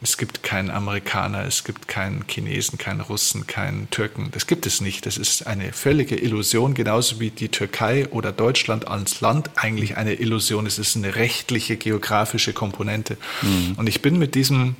Es gibt keinen Amerikaner, es gibt keinen Chinesen, keinen Russen, keinen Türken. Das gibt es nicht. Das ist eine völlige Illusion, genauso wie die Türkei oder Deutschland als Land eigentlich eine Illusion ist. Es ist eine rechtliche, geografische Komponente. Mhm. Und ich bin mit diesem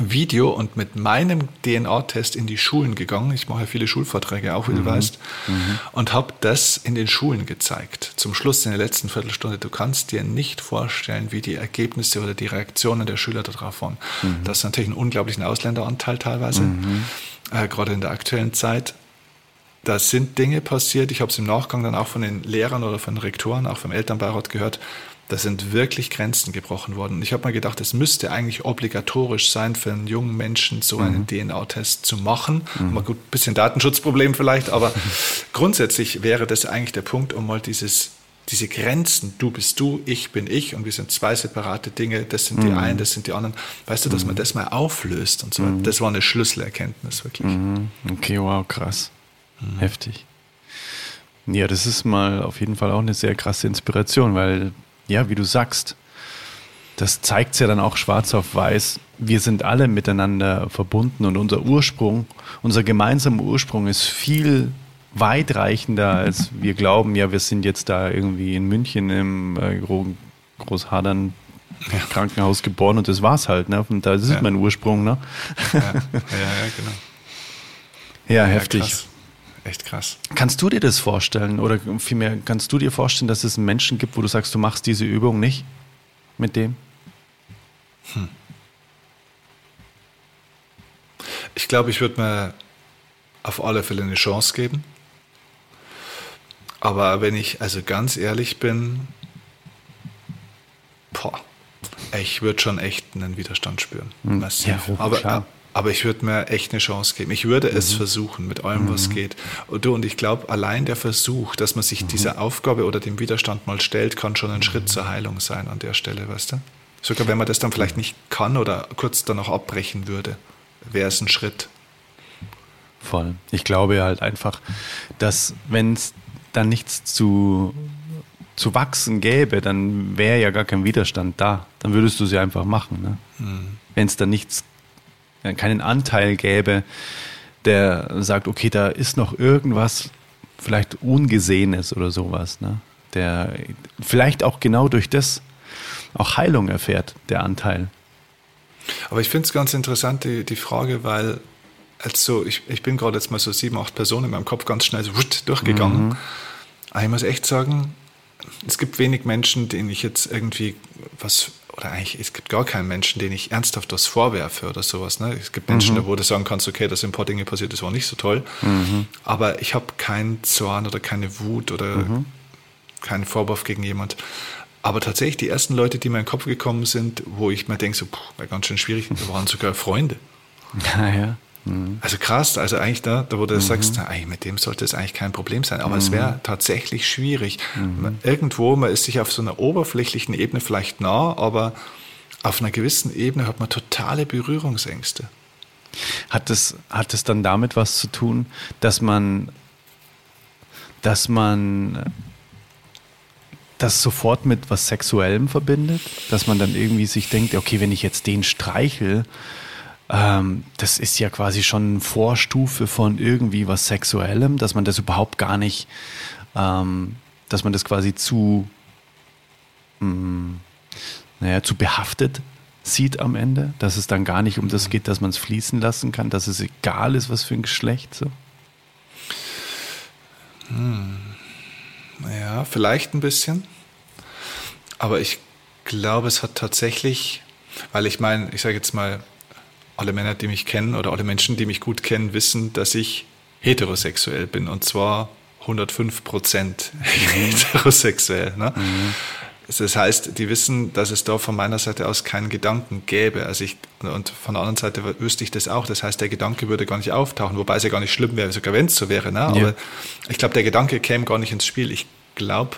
Video und mit meinem DNA-Test in die Schulen gegangen. Ich mache ja viele Schulvorträge auch, wie mhm. du weißt. Mhm. Und habe das in den Schulen gezeigt. Zum Schluss in der letzten Viertelstunde. Du kannst dir nicht vorstellen, wie die Ergebnisse oder die Reaktionen der Schüler darauf waren. Mhm. Das ist natürlich ein unglaublichen Ausländeranteil teilweise, mhm. äh, gerade in der aktuellen Zeit. Da sind Dinge passiert. Ich habe es im Nachgang dann auch von den Lehrern oder von den Rektoren, auch vom Elternbeirat gehört da sind wirklich Grenzen gebrochen worden. Ich habe mal gedacht, es müsste eigentlich obligatorisch sein für einen jungen Menschen, so einen mhm. DNA-Test zu machen. Mhm. Mal gut, bisschen Datenschutzproblem vielleicht, aber (laughs) grundsätzlich wäre das eigentlich der Punkt, um mal dieses diese Grenzen, du bist du, ich bin ich und wir sind zwei separate Dinge, das sind die mhm. einen, das sind die anderen. Weißt du, dass man mhm. das mal auflöst und so weiter. Mhm. Das war eine Schlüsselerkenntnis, wirklich. Mhm. Okay, wow, krass. Heftig. Ja, das ist mal auf jeden Fall auch eine sehr krasse Inspiration, weil ja, wie du sagst, das zeigt es ja dann auch schwarz auf weiß. Wir sind alle miteinander verbunden und unser Ursprung, unser gemeinsamer Ursprung ist viel weitreichender, (laughs) als wir glauben. Ja, wir sind jetzt da irgendwie in München im äh, Großhadern Krankenhaus geboren und das war's halt. Ne? Und das ist ja. mein Ursprung. Ne? Ja, ja, ja genau. (laughs) Ja, heftig. Krass echt krass. Kannst du dir das vorstellen oder vielmehr kannst du dir vorstellen, dass es Menschen gibt, wo du sagst, du machst diese Übung nicht mit dem? Hm. Ich glaube, ich würde mir auf alle Fälle eine Chance geben. Aber wenn ich also ganz ehrlich bin, boah, ich würde schon echt einen Widerstand spüren. Hm. Massiv. Ja, aber, klar. Aber ich würde mir echt eine Chance geben. Ich würde es versuchen mit allem, was geht. Und du, und ich glaube, allein der Versuch, dass man sich dieser Aufgabe oder dem Widerstand mal stellt, kann schon ein Schritt zur Heilung sein an der Stelle, weißt du? Sogar wenn man das dann vielleicht nicht kann oder kurz danach abbrechen würde, wäre es ein Schritt. Voll. Ich glaube halt einfach, dass wenn es dann nichts zu, zu wachsen gäbe, dann wäre ja gar kein Widerstand da. Dann würdest du sie einfach machen. Ne? Wenn es dann nichts, keinen Anteil gäbe, der sagt, okay, da ist noch irgendwas vielleicht Ungesehenes oder sowas, ne? der vielleicht auch genau durch das auch Heilung erfährt, der Anteil. Aber ich finde es ganz interessant, die, die Frage, weil also ich, ich bin gerade jetzt mal so sieben, acht Personen in meinem Kopf ganz schnell so durchgegangen. Aber ich muss echt sagen, es gibt wenig Menschen, denen ich jetzt irgendwie was, oder eigentlich, es gibt gar keinen Menschen, denen ich ernsthaft was vorwerfe oder sowas. Ne? Es gibt Menschen, wo du sagen kannst, okay, da sind ein paar Dinge passiert, das war nicht so toll. Aber ich habe keinen Zorn oder keine Wut oder keinen Vorwurf gegen jemand. Aber tatsächlich, die ersten Leute, die in meinen Kopf gekommen sind, wo ich mir denke, so, puh, war ganz schön schwierig, waren sogar Freunde. (laughs) Ja, ja. Also krass, also eigentlich da, da wo du sagst, na, mit dem sollte es eigentlich kein Problem sein, aber es wäre tatsächlich schwierig. Man, irgendwo, man ist sich auf so einer oberflächlichen Ebene vielleicht nah, aber auf einer gewissen Ebene hat man totale Berührungsängste. Hat es, hat es dann damit was zu tun, dass man, dass man das sofort mit was Sexuellem verbindet? Dass man dann irgendwie sich denkt, okay, wenn ich jetzt den streichel, ähm, das ist ja quasi schon eine Vorstufe von irgendwie was Sexuellem, dass man das überhaupt gar nicht, ähm, dass man das quasi zu, mh, naja, zu behaftet sieht am Ende, dass es dann gar nicht um das geht, dass man es fließen lassen kann, dass es egal ist, was für ein Geschlecht so. Ja, vielleicht ein bisschen. Aber ich glaube, es hat tatsächlich, weil ich meine, ich sage jetzt mal, alle Männer, die mich kennen oder alle Menschen, die mich gut kennen, wissen, dass ich heterosexuell bin und zwar 105 Prozent (laughs) heterosexuell. Ne? Das heißt, die wissen, dass es da von meiner Seite aus keinen Gedanken gäbe. Also ich, und von der anderen Seite wüsste ich das auch. Das heißt, der Gedanke würde gar nicht auftauchen, wobei es ja gar nicht schlimm wäre, sogar wenn es so wäre. Ne? Aber Ja. ich glaube, der Gedanke käme gar nicht ins Spiel. Ich glaube,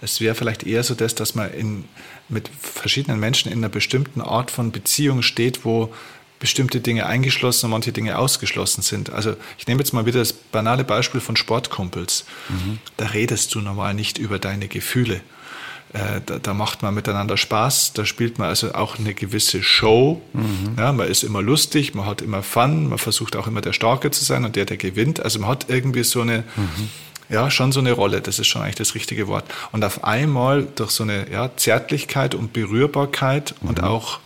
es wäre vielleicht eher so das, dass man in, mit verschiedenen Menschen in einer bestimmten Art von Beziehung steht, wo bestimmte Dinge eingeschlossen und manche Dinge ausgeschlossen sind. Also ich nehme jetzt mal wieder das banale Beispiel von Sportkumpels. Da redest du normal nicht über deine Gefühle. Äh, da, da macht man miteinander Spaß, da spielt man also auch eine gewisse Show. Ja, man ist immer lustig, man hat immer Fun, man versucht auch immer der Starke zu sein und der, der gewinnt. Also man hat irgendwie so eine, ja, schon so eine Rolle, das ist schon eigentlich das richtige Wort. Und auf einmal durch so eine ja, Zärtlichkeit und Berührbarkeit und auch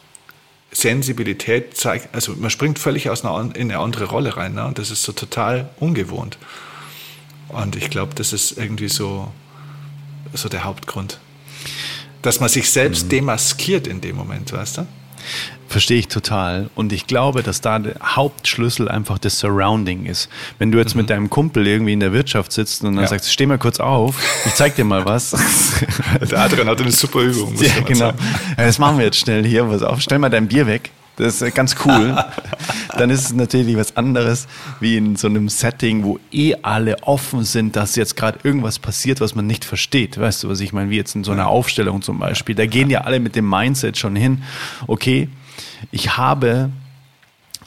Sensibilität zeigt, also man springt völlig aus einer, in eine andere Rolle rein. Ne? Und das ist so total ungewohnt. Und ich glaube, das ist irgendwie so, so der Hauptgrund. Dass man sich selbst demaskiert in dem Moment, weißt du? Verstehe ich total. Und ich glaube, dass da der Hauptschlüssel einfach das Surrounding ist. Wenn du jetzt mit deinem Kumpel irgendwie in der Wirtschaft sitzt und dann Ja. sagst, steh mal kurz auf, ich zeig dir mal was. (laughs) Der Adrian hatte eine super Übung, ja, genau. Ja, das machen wir jetzt schnell hier. Pass auf, stell mal dein Bier weg. Das ist ganz cool. (laughs) Dann ist es natürlich was anderes, wie in so einem Setting, wo eh alle offen sind, dass jetzt gerade irgendwas passiert, was man nicht versteht. Weißt du, was ich meine? Wie jetzt in so einer Aufstellung zum Beispiel. Da gehen ja alle mit dem Mindset schon hin. Okay, ich habe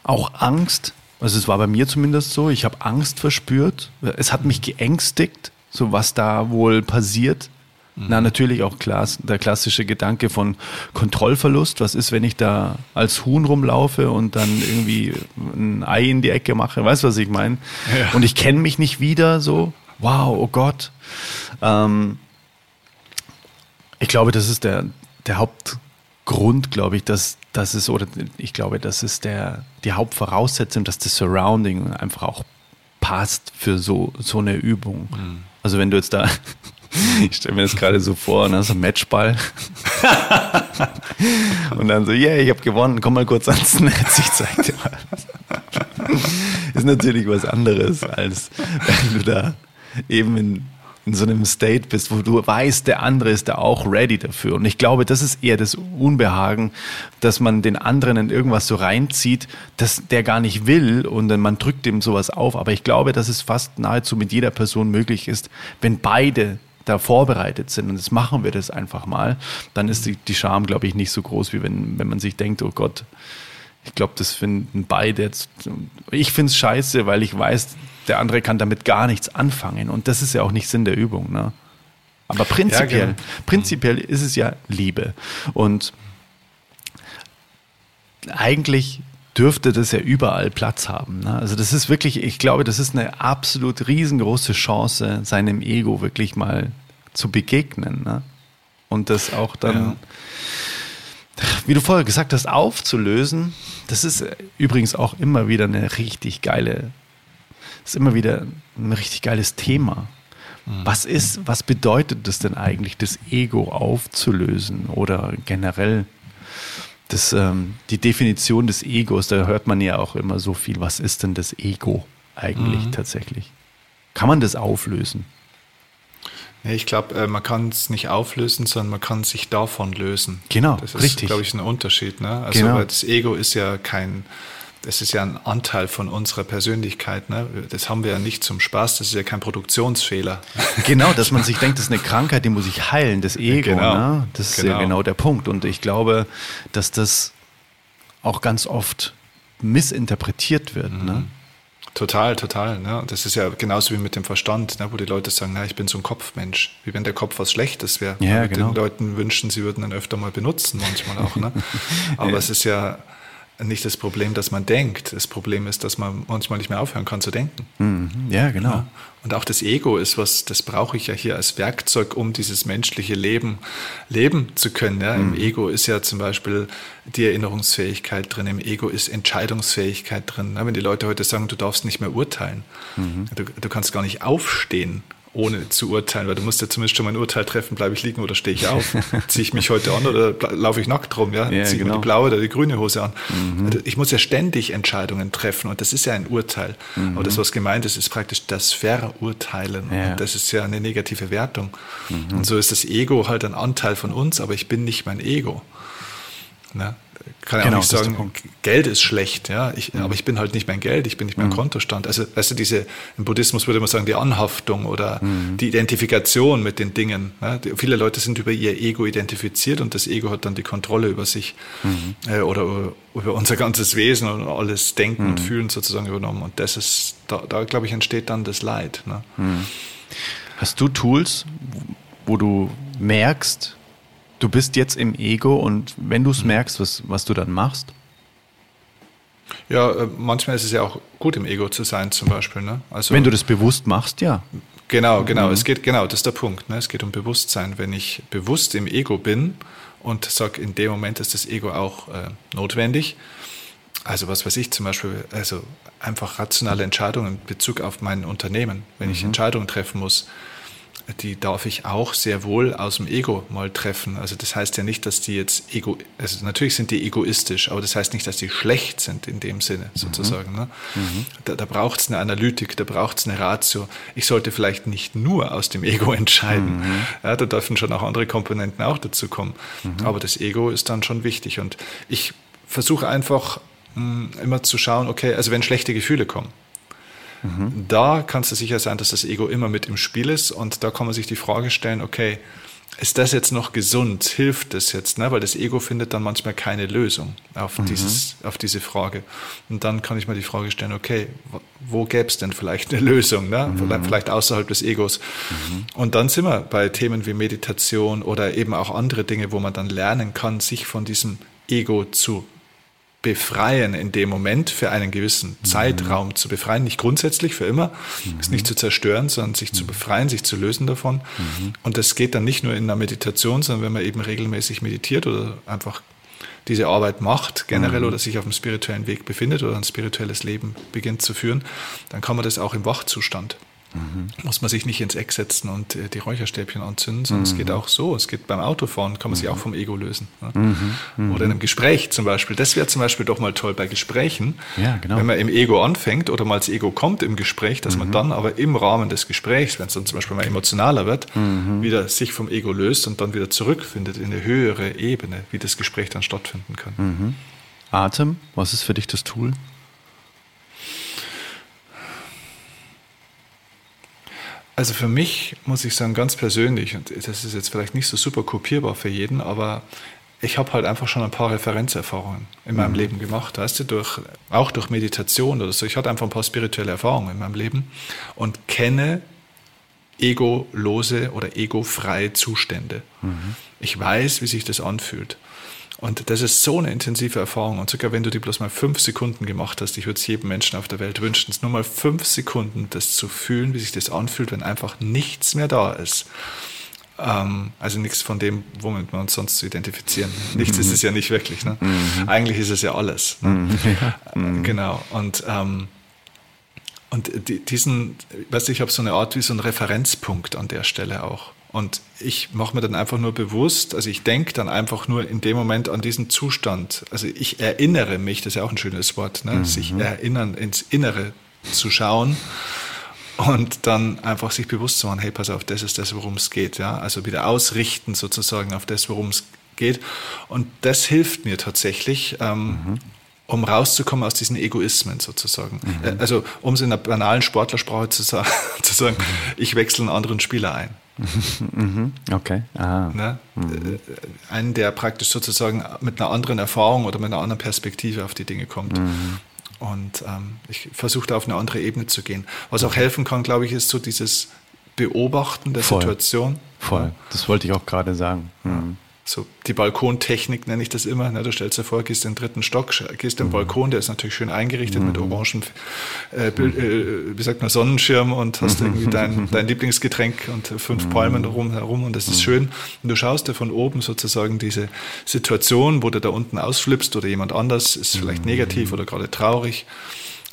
auch Angst. Also es war bei mir zumindest so. Ich habe Angst verspürt. Es hat mich geängstigt, so was da wohl passiert. Na, natürlich auch klass, der klassische Gedanke von Kontrollverlust. Was ist, wenn ich da als Huhn rumlaufe und dann irgendwie ein Ei in die Ecke mache? Weißt du, was ich meine? Ja. Und ich kenne mich nicht wieder so. Wow, oh Gott. Ähm, ich glaube, das ist der, der Hauptgrund, glaube ich, dass, dass es, oder ich glaube, das ist der, die Hauptvoraussetzung, dass das Surrounding einfach auch passt für so, so eine Übung. Also wenn du jetzt da, (laughs) ich stelle mir das gerade so vor, ne, so ein Matchball. (laughs) Und dann so, yeah, ich habe gewonnen, komm mal kurz ans Netz, ich zeig dir mal. Ist ist natürlich was anderes, als wenn du da eben in, in so einem State bist, wo du weißt, der andere ist da auch ready dafür. Und ich glaube, das ist eher das Unbehagen, dass man den anderen in irgendwas so reinzieht, dass der gar nicht will und dann man drückt dem sowas auf. Aber ich glaube, dass es fast nahezu mit jeder Person möglich ist, wenn beide da vorbereitet sind und jetzt machen wir das einfach mal, dann ist die, die Scham, glaube ich, nicht so groß, wie wenn, wenn man sich denkt, oh Gott, ich glaube, das finden beide jetzt. Ich finde es scheiße, weil ich weiß, der andere kann damit gar nichts anfangen. Und das ist ja auch nicht Sinn der Übung. Ne? Aber prinzipiell, ja, genau. prinzipiell ist es ja Liebe. Und eigentlich dürfte das ja überall Platz haben. Ne? Also das ist wirklich, ich glaube, das ist eine absolut riesengroße Chance, seinem Ego wirklich mal zu begegnen. Ne? Und das auch dann, ja. wie du vorher gesagt hast, aufzulösen. Das ist übrigens auch immer wieder eine richtig geile ist immer wieder ein richtig geiles Thema. Mhm. Was ist, was bedeutet das denn eigentlich, das Ego aufzulösen oder generell das, ähm, die Definition des Egos? Da hört man ja auch immer so viel. Was ist denn das Ego eigentlich mhm. tatsächlich? Kann man das auflösen? Ich glaube, äh, man kann es nicht auflösen, sondern man kann sich davon lösen. Genau, das ist, richtig. glaube ich, ein Unterschied. Ne? Also, genau. das Ego ist ja kein, das ist ja ein Anteil von unserer Persönlichkeit. Ne? Das haben wir ja nicht zum Spaß, das ist ja kein Produktionsfehler. (laughs) Genau, dass man sich denkt, das ist eine Krankheit, die muss ich heilen, das Ego. Genau. Ne? Das ist genau. ja genau der Punkt. Und ich glaube, dass das auch ganz oft missinterpretiert wird. Ne? Mhm. Ne? Total, total. Ne? Das ist ja genauso wie mit dem Verstand, ne? wo die Leute sagen, na, ich bin so ein Kopfmensch. Wie wenn der Kopf was Schlechtes wäre. Ja, genau. Den Leuten wünschen, sie würden ihn öfter mal benutzen, manchmal auch. Ne? (laughs) Aber ja. es ist ja nicht das Problem, dass man denkt. Das Problem ist, dass man manchmal nicht mehr aufhören kann zu denken. Mhm. Ja, genau. Ja. Und auch das Ego ist was, das brauche ich ja hier als Werkzeug, um dieses menschliche Leben leben zu können. Ja? Mhm. Im Ego ist ja zum Beispiel die Erinnerungsfähigkeit drin, im Ego ist Entscheidungsfähigkeit drin. Ja, wenn die Leute heute sagen, du darfst nicht mehr urteilen, mhm. du, du kannst gar nicht aufstehen ohne zu urteilen, weil du musst ja zumindest schon mal ein Urteil treffen, bleibe ich liegen oder stehe ich auf? (laughs) Ziehe ich mich heute an oder laufe ich nackt rum? Ja? ja Ziehe ich genau. mir die blaue oder die grüne Hose an? Mhm. Also ich muss ja ständig Entscheidungen treffen und das ist ja ein Urteil. Mhm. Aber das, was gemeint ist, ist praktisch das Verurteilen. Ja. Und das ist ja eine negative Wertung. Mhm. Und so ist das Ego halt ein Anteil von uns, aber ich bin nicht mein Ego. Ne? Kann ja genau, auch nicht sagen, Geld ist schlecht, ja, ich, mhm. aber ich bin halt nicht mein Geld, ich bin nicht mein mhm. Kontostand. Also, weißt du, diese, im Buddhismus würde man sagen, die Anhaftung oder mhm. die Identifikation mit den Dingen. Ja? Die, viele Leute sind über ihr Ego identifiziert und das Ego hat dann die Kontrolle über sich mhm. äh, oder über, über, unser ganzes Wesen und alles Denken und mhm. Fühlen sozusagen übernommen. Und das ist, da, da glaube ich, entsteht dann das Leid. Ne? Mhm. Hast du Tools, wo du merkst, du bist jetzt im Ego und wenn du es mhm. merkst, was, was du dann machst? Ja, äh, manchmal ist es ja auch gut, im Ego zu sein, zum Beispiel. Ne? Also, wenn du das bewusst machst, ja. Genau, genau. Mhm. Es geht, genau, das ist der Punkt. Ne? Es geht um Bewusstsein. Wenn ich bewusst im Ego bin und sage, in dem Moment ist das Ego auch äh, notwendig, also was weiß ich zum Beispiel, also einfach rationale Entscheidungen in Bezug auf mein Unternehmen, wenn mhm. ich Entscheidungen treffen muss, die darf ich auch sehr wohl aus dem Ego mal treffen. Also das heißt ja nicht, dass die jetzt ego, also natürlich sind die egoistisch, aber das heißt nicht, dass die schlecht sind in dem Sinne sozusagen. Mhm. Ne? Mhm. Da, da braucht es eine Analytik, da braucht es eine Ratio. Ich sollte vielleicht nicht nur aus dem Ego entscheiden. Mhm. Ja, da dürfen schon auch andere Komponenten auch dazu kommen. Mhm. Aber das Ego ist dann schon wichtig. Und ich versuche einfach mh, hm, immer zu schauen, okay, also wenn schlechte Gefühle kommen, Mhm. Da kannst du sicher sein, dass das Ego immer mit im Spiel ist und da kann man sich die Frage stellen, okay, ist das jetzt noch gesund? Hilft das jetzt? Ne? Weil das Ego findet dann manchmal keine Lösung auf, mhm. dieses, auf diese Frage. Und dann kann ich mir die Frage stellen, okay, wo gäbe es denn vielleicht eine Lösung? Ne? Mhm. Vielleicht außerhalb des Egos. Mhm. Und dann sind wir bei Themen wie Meditation oder eben auch andere Dinge, wo man dann lernen kann, sich von diesem Ego zu befreien in dem Moment für einen gewissen mhm. Zeitraum zu befreien, nicht grundsätzlich für immer, mhm. es nicht zu zerstören, sondern sich zu mhm. befreien, sich zu lösen davon. Mhm. Und das geht dann nicht nur in einer Meditation, sondern wenn man eben regelmäßig meditiert oder einfach diese Arbeit macht, generell mhm. oder sich auf dem spirituellen Weg befindet oder ein spirituelles Leben beginnt zu führen, dann kann man das auch im Wachzustand. Mhm. Muss man sich nicht ins Eck setzen und äh, die Räucherstäbchen anzünden, sondern mhm. es geht auch so. Es geht beim Autofahren, kann man sich auch vom Ego lösen. Ne? Mhm. Oder in einem Gespräch zum Beispiel. Das wäre zum Beispiel doch mal toll bei Gesprächen, ja, genau. wenn man im Ego anfängt oder mal das Ego kommt im Gespräch, dass man dann aber im Rahmen des Gesprächs, wenn es dann zum Beispiel mal emotionaler wird, wieder sich vom Ego löst und dann wieder zurückfindet in eine höhere Ebene, wie das Gespräch dann stattfinden kann. Atem, was ist für dich das Tool? Also für mich muss ich sagen, ganz persönlich, und das ist jetzt vielleicht nicht so super kopierbar für jeden, aber ich habe halt einfach schon ein paar Referenzerfahrungen in meinem mhm. Leben gemacht, weißt du, durch, auch durch Meditation oder so. Ich hatte einfach ein paar spirituelle Erfahrungen in meinem Leben und kenne egolose oder egofreie Zustände. Mhm. Ich weiß, wie sich das anfühlt. Und das ist so eine intensive Erfahrung. Und sogar wenn du die bloß mal fünf Sekunden gemacht hast, ich würde es jedem Menschen auf der Welt wünschen, nur mal fünf Sekunden das zu fühlen, wie sich das anfühlt, wenn einfach nichts mehr da ist. Ähm, also nichts von dem, womit wir uns sonst zu identifizieren. Nichts mhm. ist es ja nicht wirklich. Ne? Mhm. Eigentlich ist es ja alles. Ne? Mhm. Ja. Äh, genau. Und ähm, und diesen, weißt du, ich habe so eine Art wie so einen Referenzpunkt an der Stelle auch. Und ich mache mir dann einfach nur bewusst, also ich denke dann einfach nur in dem Moment an diesen Zustand. Also ich erinnere mich, das ist ja auch ein schönes Wort, ne? Mhm. sich erinnern, ins Innere zu schauen und dann einfach sich bewusst zu machen, hey, pass auf, das ist das, worum es geht. Ja? Also wieder ausrichten sozusagen auf das, worum es geht. Und das hilft mir tatsächlich, ähm, mhm. um rauszukommen aus diesen Egoismen sozusagen. Mhm. Äh, also um es in einer banalen Sportlersprache zu sagen, (laughs) zu sagen mhm. ich wechsle einen anderen Spieler ein. (laughs) Mhm. Okay. Ah. Ne? Mhm. Äh, einen, der praktisch sozusagen mit einer anderen Erfahrung oder mit einer anderen Perspektive auf die Dinge kommt. Mhm. Und ähm, ich versuche da auf eine andere Ebene zu gehen. Was auch helfen kann, glaube ich, ist so dieses Beobachten der Voll. Situation. Voll. Das wollte ich auch gerade sagen. Mhm so die Balkontechnik nenne ich das immer. Ne? Du stellst dir vor, gehst in den dritten Stock, gehst in den mhm. Balkon, der ist natürlich schön eingerichtet mhm. mit orangen, äh, äh, wie sagt man, Sonnenschirm und hast mhm. irgendwie dein, (laughs) dein Lieblingsgetränk und fünf mhm. Palmen herum, herum und das ist mhm. schön. Und du schaust dir von oben sozusagen diese Situation, wo du da unten ausflippst oder jemand anders ist vielleicht negativ oder gerade traurig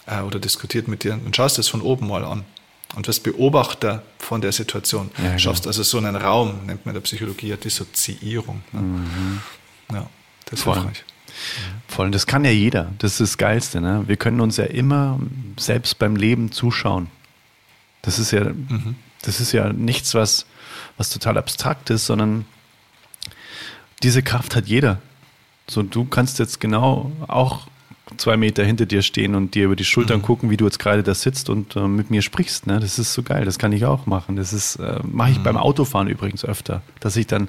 äh, oder diskutiert mit dir und schaust das von oben mal an und wirst Beobachter von der Situation. Ja, genau. Schaffst also so einen Raum, nennt man in der Psychologie Dissoziierung. Ne? Mhm. Ja, das ist hilfreich. Voll, und das kann ja jeder. Das ist das Geilste. Ne? Wir können uns ja immer selbst beim Leben zuschauen. Das ist ja, mhm. das ist ja nichts, was, was total abstrakt ist, sondern diese Kraft hat jeder. So, du kannst jetzt genau auch zwei Meter hinter dir stehen und dir über die Schultern mhm. gucken, wie du jetzt gerade da sitzt und äh, mit mir sprichst. Ne? Das ist so geil, das kann ich auch machen. Das ist, äh, mache ich mhm. beim Autofahren übrigens öfter, dass ich dann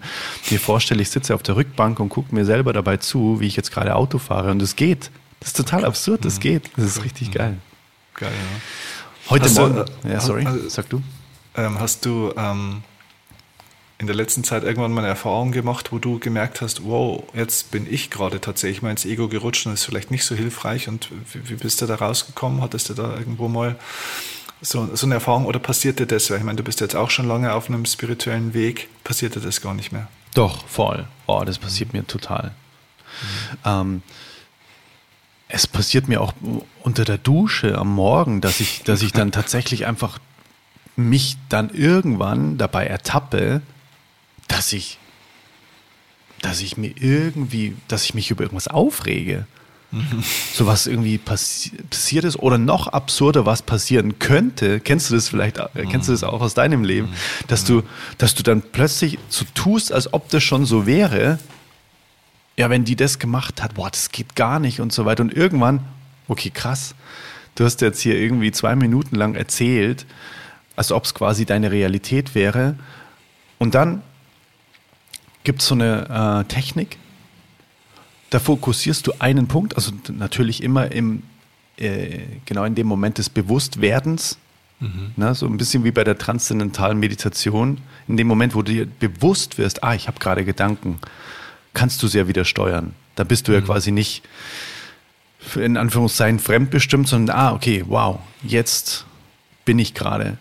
mir vorstelle, ich sitze auf der Rückbank und gucke mir selber dabei zu, wie ich jetzt gerade Auto fahre. Und es geht. Das ist total absurd, das mhm. geht. Das ist richtig mhm. geil. Geil, ja. Heute hast Morgen. Du, äh, ja, sorry, also, sag du. Ähm, hast du ähm, in der letzten Zeit irgendwann mal eine Erfahrung gemacht, wo du gemerkt hast, wow, jetzt bin ich gerade tatsächlich mal ins Ego gerutscht und ist vielleicht nicht so hilfreich und wie, wie bist du da rausgekommen? Hattest du da irgendwo mal so, so eine Erfahrung oder passierte das? Weil ich meine, du bist jetzt auch schon lange auf einem spirituellen Weg, passierte das gar nicht mehr? Doch, voll. Oh, das passiert mir total. Mhm. Ähm, es passiert mir auch unter der Dusche am Morgen, dass ich, dass ich dann tatsächlich einfach mich dann irgendwann dabei ertappe, dass ich, dass ich mir irgendwie, dass ich mich über irgendwas aufrege. Mhm. So was irgendwie passi passiert ist oder noch absurder, was passieren könnte. Kennst du das vielleicht, mhm. kennst du das auch aus deinem Leben? Mhm. Dass du, dass du dann plötzlich so tust, als ob das schon so wäre. Ja, wenn die das gemacht hat, boah, das geht gar nicht und so weiter. Und irgendwann, okay, krass. Du hast jetzt hier irgendwie zwei Minuten lang erzählt, als ob es quasi deine Realität wäre. Und dann gibt es so eine äh, Technik, da fokussierst du einen Punkt, also natürlich immer im, äh, genau in dem Moment des Bewusstwerdens, mhm. ne, so ein bisschen wie bei der transzendentalen Meditation, in dem Moment, wo du dir bewusst wirst, ah, ich habe gerade Gedanken, kannst du sie ja wieder steuern. Da bist du mhm. ja quasi nicht in Anführungszeichen fremdbestimmt, sondern ah, okay, wow, jetzt bin ich gerade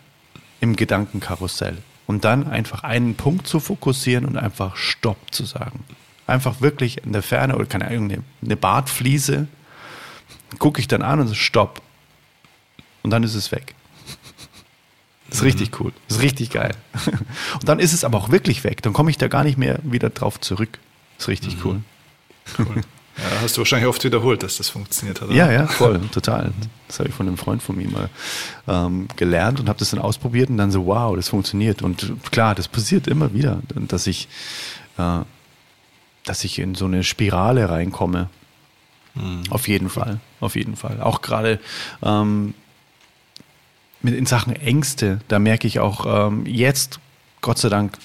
im Gedankenkarussell und dann einfach einen Punkt zu fokussieren und einfach Stopp zu sagen. Einfach wirklich in der Ferne oder keine Ahnung, eine, eine Bartfliese, gucke ich dann an und so Stopp. Und dann ist es weg. Das (laughs) ist richtig cool. Das ist richtig geil. (laughs) Und dann ist es aber auch wirklich weg. Dann komme ich da gar nicht mehr wieder drauf zurück. Das ist richtig mhm. cool. Cool. Ja, hast du wahrscheinlich oft wiederholt, dass das funktioniert hat. Oder? Ja, ja, voll, total. Das habe ich von einem Freund von mir mal ähm, gelernt und habe das dann ausprobiert und dann so, wow, das funktioniert. Und klar, das passiert immer wieder, dass ich, äh, dass ich in so eine Spirale reinkomme. Mhm. Auf jeden Fall, auf jeden Fall. Auch gerade ähm, mit in Sachen Ängste, da merke ich auch ähm, jetzt, Gott sei Dank,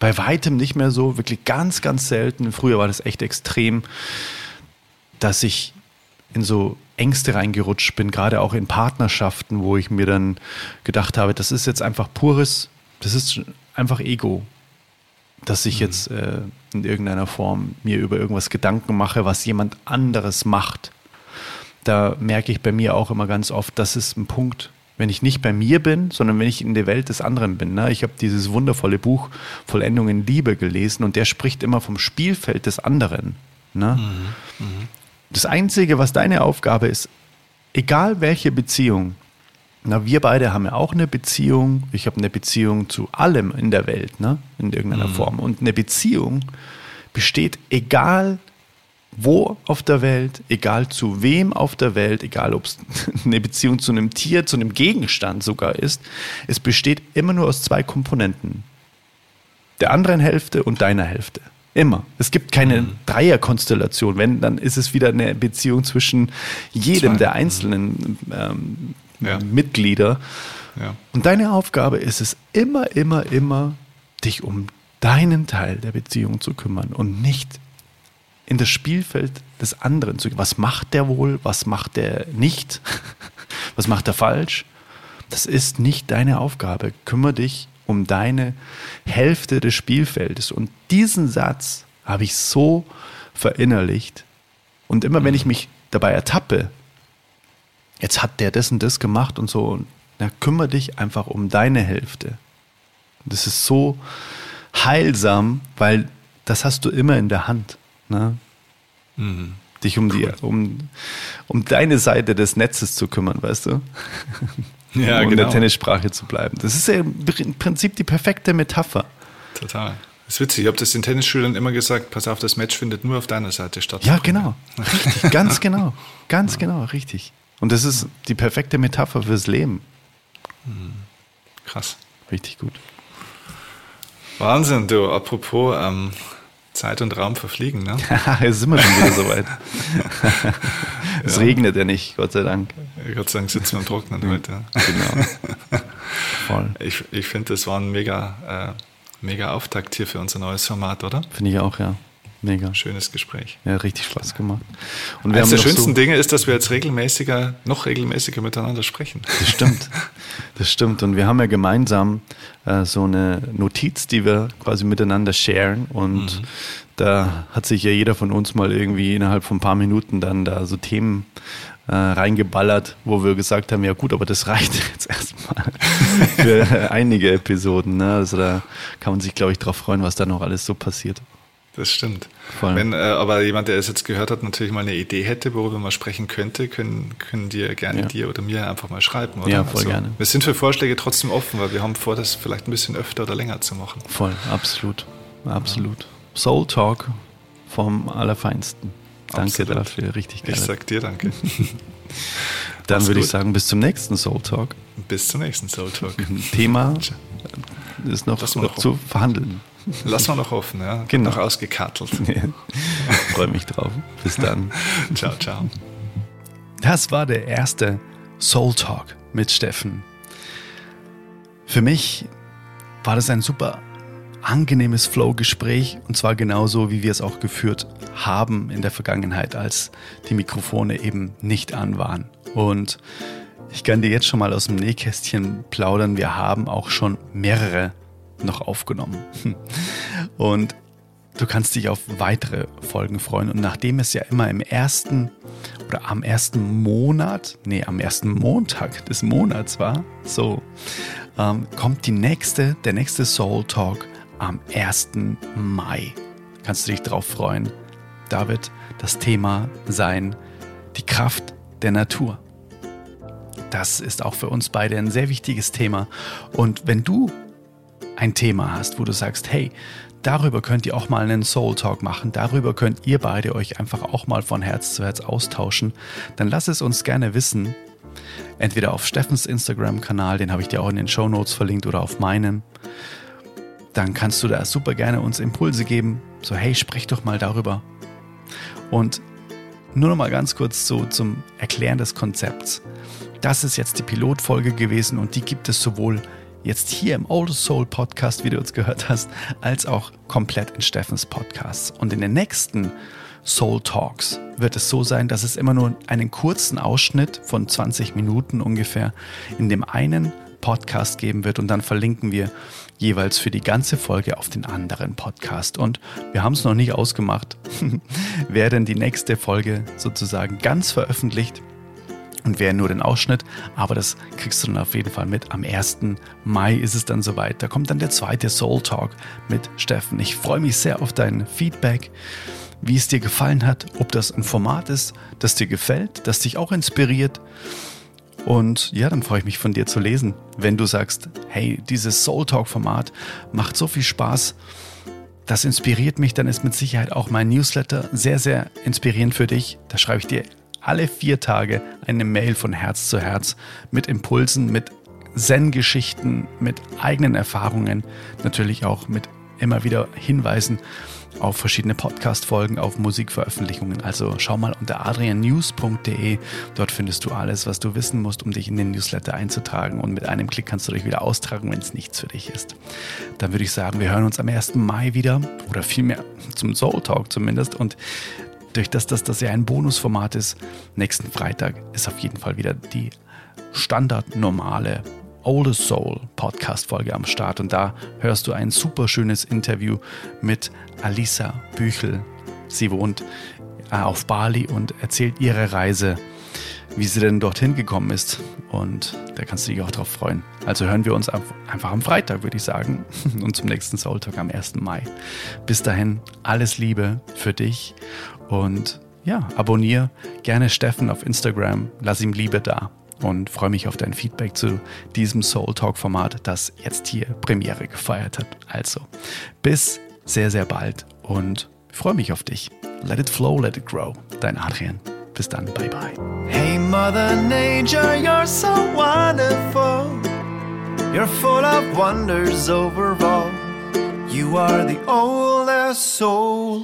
bei weitem nicht mehr so, wirklich ganz, ganz selten. Früher war das echt extrem, dass ich in so Ängste reingerutscht bin, gerade auch in Partnerschaften, wo ich mir dann gedacht habe, das ist jetzt einfach pures, das ist einfach Ego, dass ich mhm. jetzt äh, in irgendeiner Form mir über irgendwas Gedanken mache, was jemand anderes macht. Da merke ich bei mir auch immer ganz oft, das ist ein Punkt, wenn ich nicht bei mir bin, sondern wenn ich in der Welt des anderen bin. Ne? Ich habe dieses wundervolle Buch Vollendung in Liebe gelesen und der spricht immer vom Spielfeld des anderen. Ne? Mhm. Mhm. Das Einzige, was deine Aufgabe ist, egal welche Beziehung, na, wir beide haben ja auch eine Beziehung. Ich habe eine Beziehung zu allem in der Welt, ne? in irgendeiner mhm. Form. Und eine Beziehung besteht, egal wo auf der Welt, egal zu wem auf der Welt, egal ob es (laughs) eine Beziehung zu einem Tier, zu einem Gegenstand sogar ist, es besteht immer nur aus zwei Komponenten. Der anderen Hälfte und deiner Hälfte. Immer. Es gibt keine mhm. Dreierkonstellation. Wenn, dann ist es wieder eine Beziehung zwischen jedem zwei. der einzelnen ähm, ja. Mitglieder. Ja. Und deine Aufgabe ist es immer, immer, immer, dich um deinen Teil der Beziehung zu kümmern und nicht in das Spielfeld des anderen zu gehen. Was macht der wohl? Was macht der nicht? (laughs) Was macht er falsch? Das ist nicht deine Aufgabe. Kümmere dich um deine Hälfte des Spielfeldes. Und diesen Satz habe ich so verinnerlicht. Und immer wenn ich mich dabei ertappe, jetzt hat der das und das gemacht und so, na, kümmere dich einfach um deine Hälfte. Das ist so heilsam, weil das hast du immer in der Hand. Ne? Mhm. Dich um, cool. die, um, um deine Seite des Netzes zu kümmern, weißt du? Ja, (laughs) um genau. in der Tennissprache zu bleiben. Das ist ja im Prinzip die perfekte Metapher. Total. Das ist witzig, ich habe das den Tennisschülern immer gesagt, pass auf, das Match findet nur auf deiner Seite statt. Ja, genau. Richtig, (laughs) ganz genau. Ganz ja. genau, richtig. Und das ist die perfekte Metapher fürs Leben. Mhm. Krass. Richtig gut. Wahnsinn, du. Apropos, ähm, Zeit und Raum verfliegen, ne? (laughs) Jetzt sind wir schon wieder soweit. (laughs) es ja. regnet ja nicht, Gott sei Dank. Gott sei Dank sitzen wir im Trocknen heute. Genau. (laughs) Voll. Ich, ich finde, das war ein mega, äh, mega Auftakt hier für unser neues Format, oder? Finde ich auch, ja. Mega. Schönes Gespräch. Ja, richtig Spaß gemacht. Und Eines der schönsten so Dinge ist, dass wir jetzt regelmäßiger, noch regelmäßiger miteinander sprechen. Das stimmt. Das stimmt. Und wir haben ja gemeinsam äh, so eine Notiz, die wir quasi miteinander sharen. Und mhm. da hat sich ja jeder von uns mal irgendwie innerhalb von ein paar Minuten dann da so Themen äh, reingeballert, wo wir gesagt haben, ja gut, aber das reicht (laughs) jetzt erstmal für einige Episoden. Ne? Also da kann man sich, glaube ich, drauf freuen, was da noch alles so passiert. Das stimmt. Voll. Wenn äh, aber jemand, der es jetzt gehört hat, natürlich mal eine Idee hätte, worüber man sprechen könnte, können, können dir gerne ja. dir oder mir einfach mal schreiben, oder? Ja, voll also, gerne. Wir sind für Vorschläge trotzdem offen, weil wir haben vor, das vielleicht ein bisschen öfter oder länger zu machen. Voll, absolut. Absolut. Soul Talk vom Allerfeinsten. Danke absolut. dafür, richtig geil. Ich sag dir danke. (laughs) Dann würde ich sagen, bis zum nächsten Soul Talk. Bis zum nächsten Soul Talk. (laughs) Thema ist noch, noch zu verhandeln. Lass mal noch offen, ja. Genau. Noch ausgekartelt. (laughs) Freue mich drauf. Bis dann. (laughs) ciao, ciao. Das war der erste Soul Talk mit Steffen. Für mich war das ein super angenehmes Flow-Gespräch und zwar genauso, wie wir es auch geführt haben in der Vergangenheit, als die Mikrofone eben nicht an waren. Und ich kann dir jetzt schon mal aus dem Nähkästchen plaudern. Wir haben auch schon mehrere noch aufgenommen. (laughs) Und du kannst dich auf weitere Folgen freuen. Und nachdem es ja immer im ersten oder am ersten Monat, nee, am ersten Montag des Monats war, so, ähm, kommt die nächste, der nächste Soul Talk am 1. Mai. Kannst du dich drauf freuen. Da wird das Thema sein, die Kraft der Natur. Das ist auch für uns beide ein sehr wichtiges Thema. Und wenn du ein Thema hast, wo du sagst, hey, darüber könnt ihr auch mal einen Soul Talk machen, darüber könnt ihr beide euch einfach auch mal von Herz zu Herz austauschen, dann lass es uns gerne wissen. Entweder auf Steffens Instagram-Kanal, den habe ich dir auch in den Show Notes verlinkt, oder auf meinen. Dann kannst du da super gerne uns Impulse geben. So, hey, sprech doch mal darüber. Und nur noch mal ganz kurz so zum Erklären des Konzepts. Das ist jetzt die Pilotfolge gewesen und die gibt es sowohl jetzt hier im Old Soul Podcast, wie du uns gehört hast, als auch komplett in Steffens Podcast. Und in den nächsten Soul Talks wird es so sein, dass es immer nur einen kurzen Ausschnitt von 20 Minuten ungefähr in dem einen Podcast geben wird und dann verlinken wir jeweils für die ganze Folge auf den anderen Podcast. Und wir haben es noch nicht ausgemacht, (laughs) wer denn die nächste Folge sozusagen ganz veröffentlicht und wer nur den Ausschnitt, aber das kriegst du dann auf jeden Fall mit. Am 1. Mai ist es dann soweit. Da kommt dann der zweite Soul Talk mit Steffen. Ich freue mich sehr auf dein Feedback, wie es dir gefallen hat, ob das ein Format ist, das dir gefällt, das dich auch inspiriert. Und ja, dann freue ich mich von dir zu lesen, wenn du sagst, hey, dieses Soul Talk Format macht so viel Spaß. Das inspiriert mich, dann ist mit Sicherheit auch mein Newsletter sehr, sehr inspirierend für dich. Da schreibe ich dir alle vier Tage eine Mail von Herz zu Herz mit Impulsen, mit Zen-Geschichten, mit eigenen Erfahrungen, natürlich auch mit immer wieder Hinweisen auf verschiedene Podcast-Folgen, auf Musikveröffentlichungen. Also schau mal unter adriannews.de. Dort findest du alles, was du wissen musst, um dich in den Newsletter einzutragen. Und mit einem Klick kannst du dich wieder austragen, wenn es nichts für dich ist. Dann würde ich sagen, wir hören uns am 1. Mai wieder oder vielmehr zum Soul Talk zumindest. Und durch das, dass das ja ein Bonusformat ist, nächsten Freitag ist auf jeden Fall wieder die standardnormale Oldest Soul Podcast Folge am Start und da hörst du ein super schönes Interview mit Alisa Büchel. Sie wohnt äh, auf Bali und erzählt ihre Reise, wie sie denn dorthin gekommen ist und da kannst du dich auch drauf freuen. Also hören wir uns einfach am Freitag, würde ich sagen, (laughs) und zum nächsten Soul Talk am 1. Mai. Bis dahin alles Liebe für dich und ja, abonniere gerne Steffen auf Instagram, lass ihm Liebe da und freue mich auf dein Feedback zu diesem Soul Talk Format, das jetzt hier Premiere gefeiert hat. Also, bis sehr, sehr bald und freue mich auf dich. Let it flow, let it grow. Dein Adrian. Bis dann, bye bye. Hey Mother Nature, you're so wonderful. You're full of wonders overall. You are the oldest soul.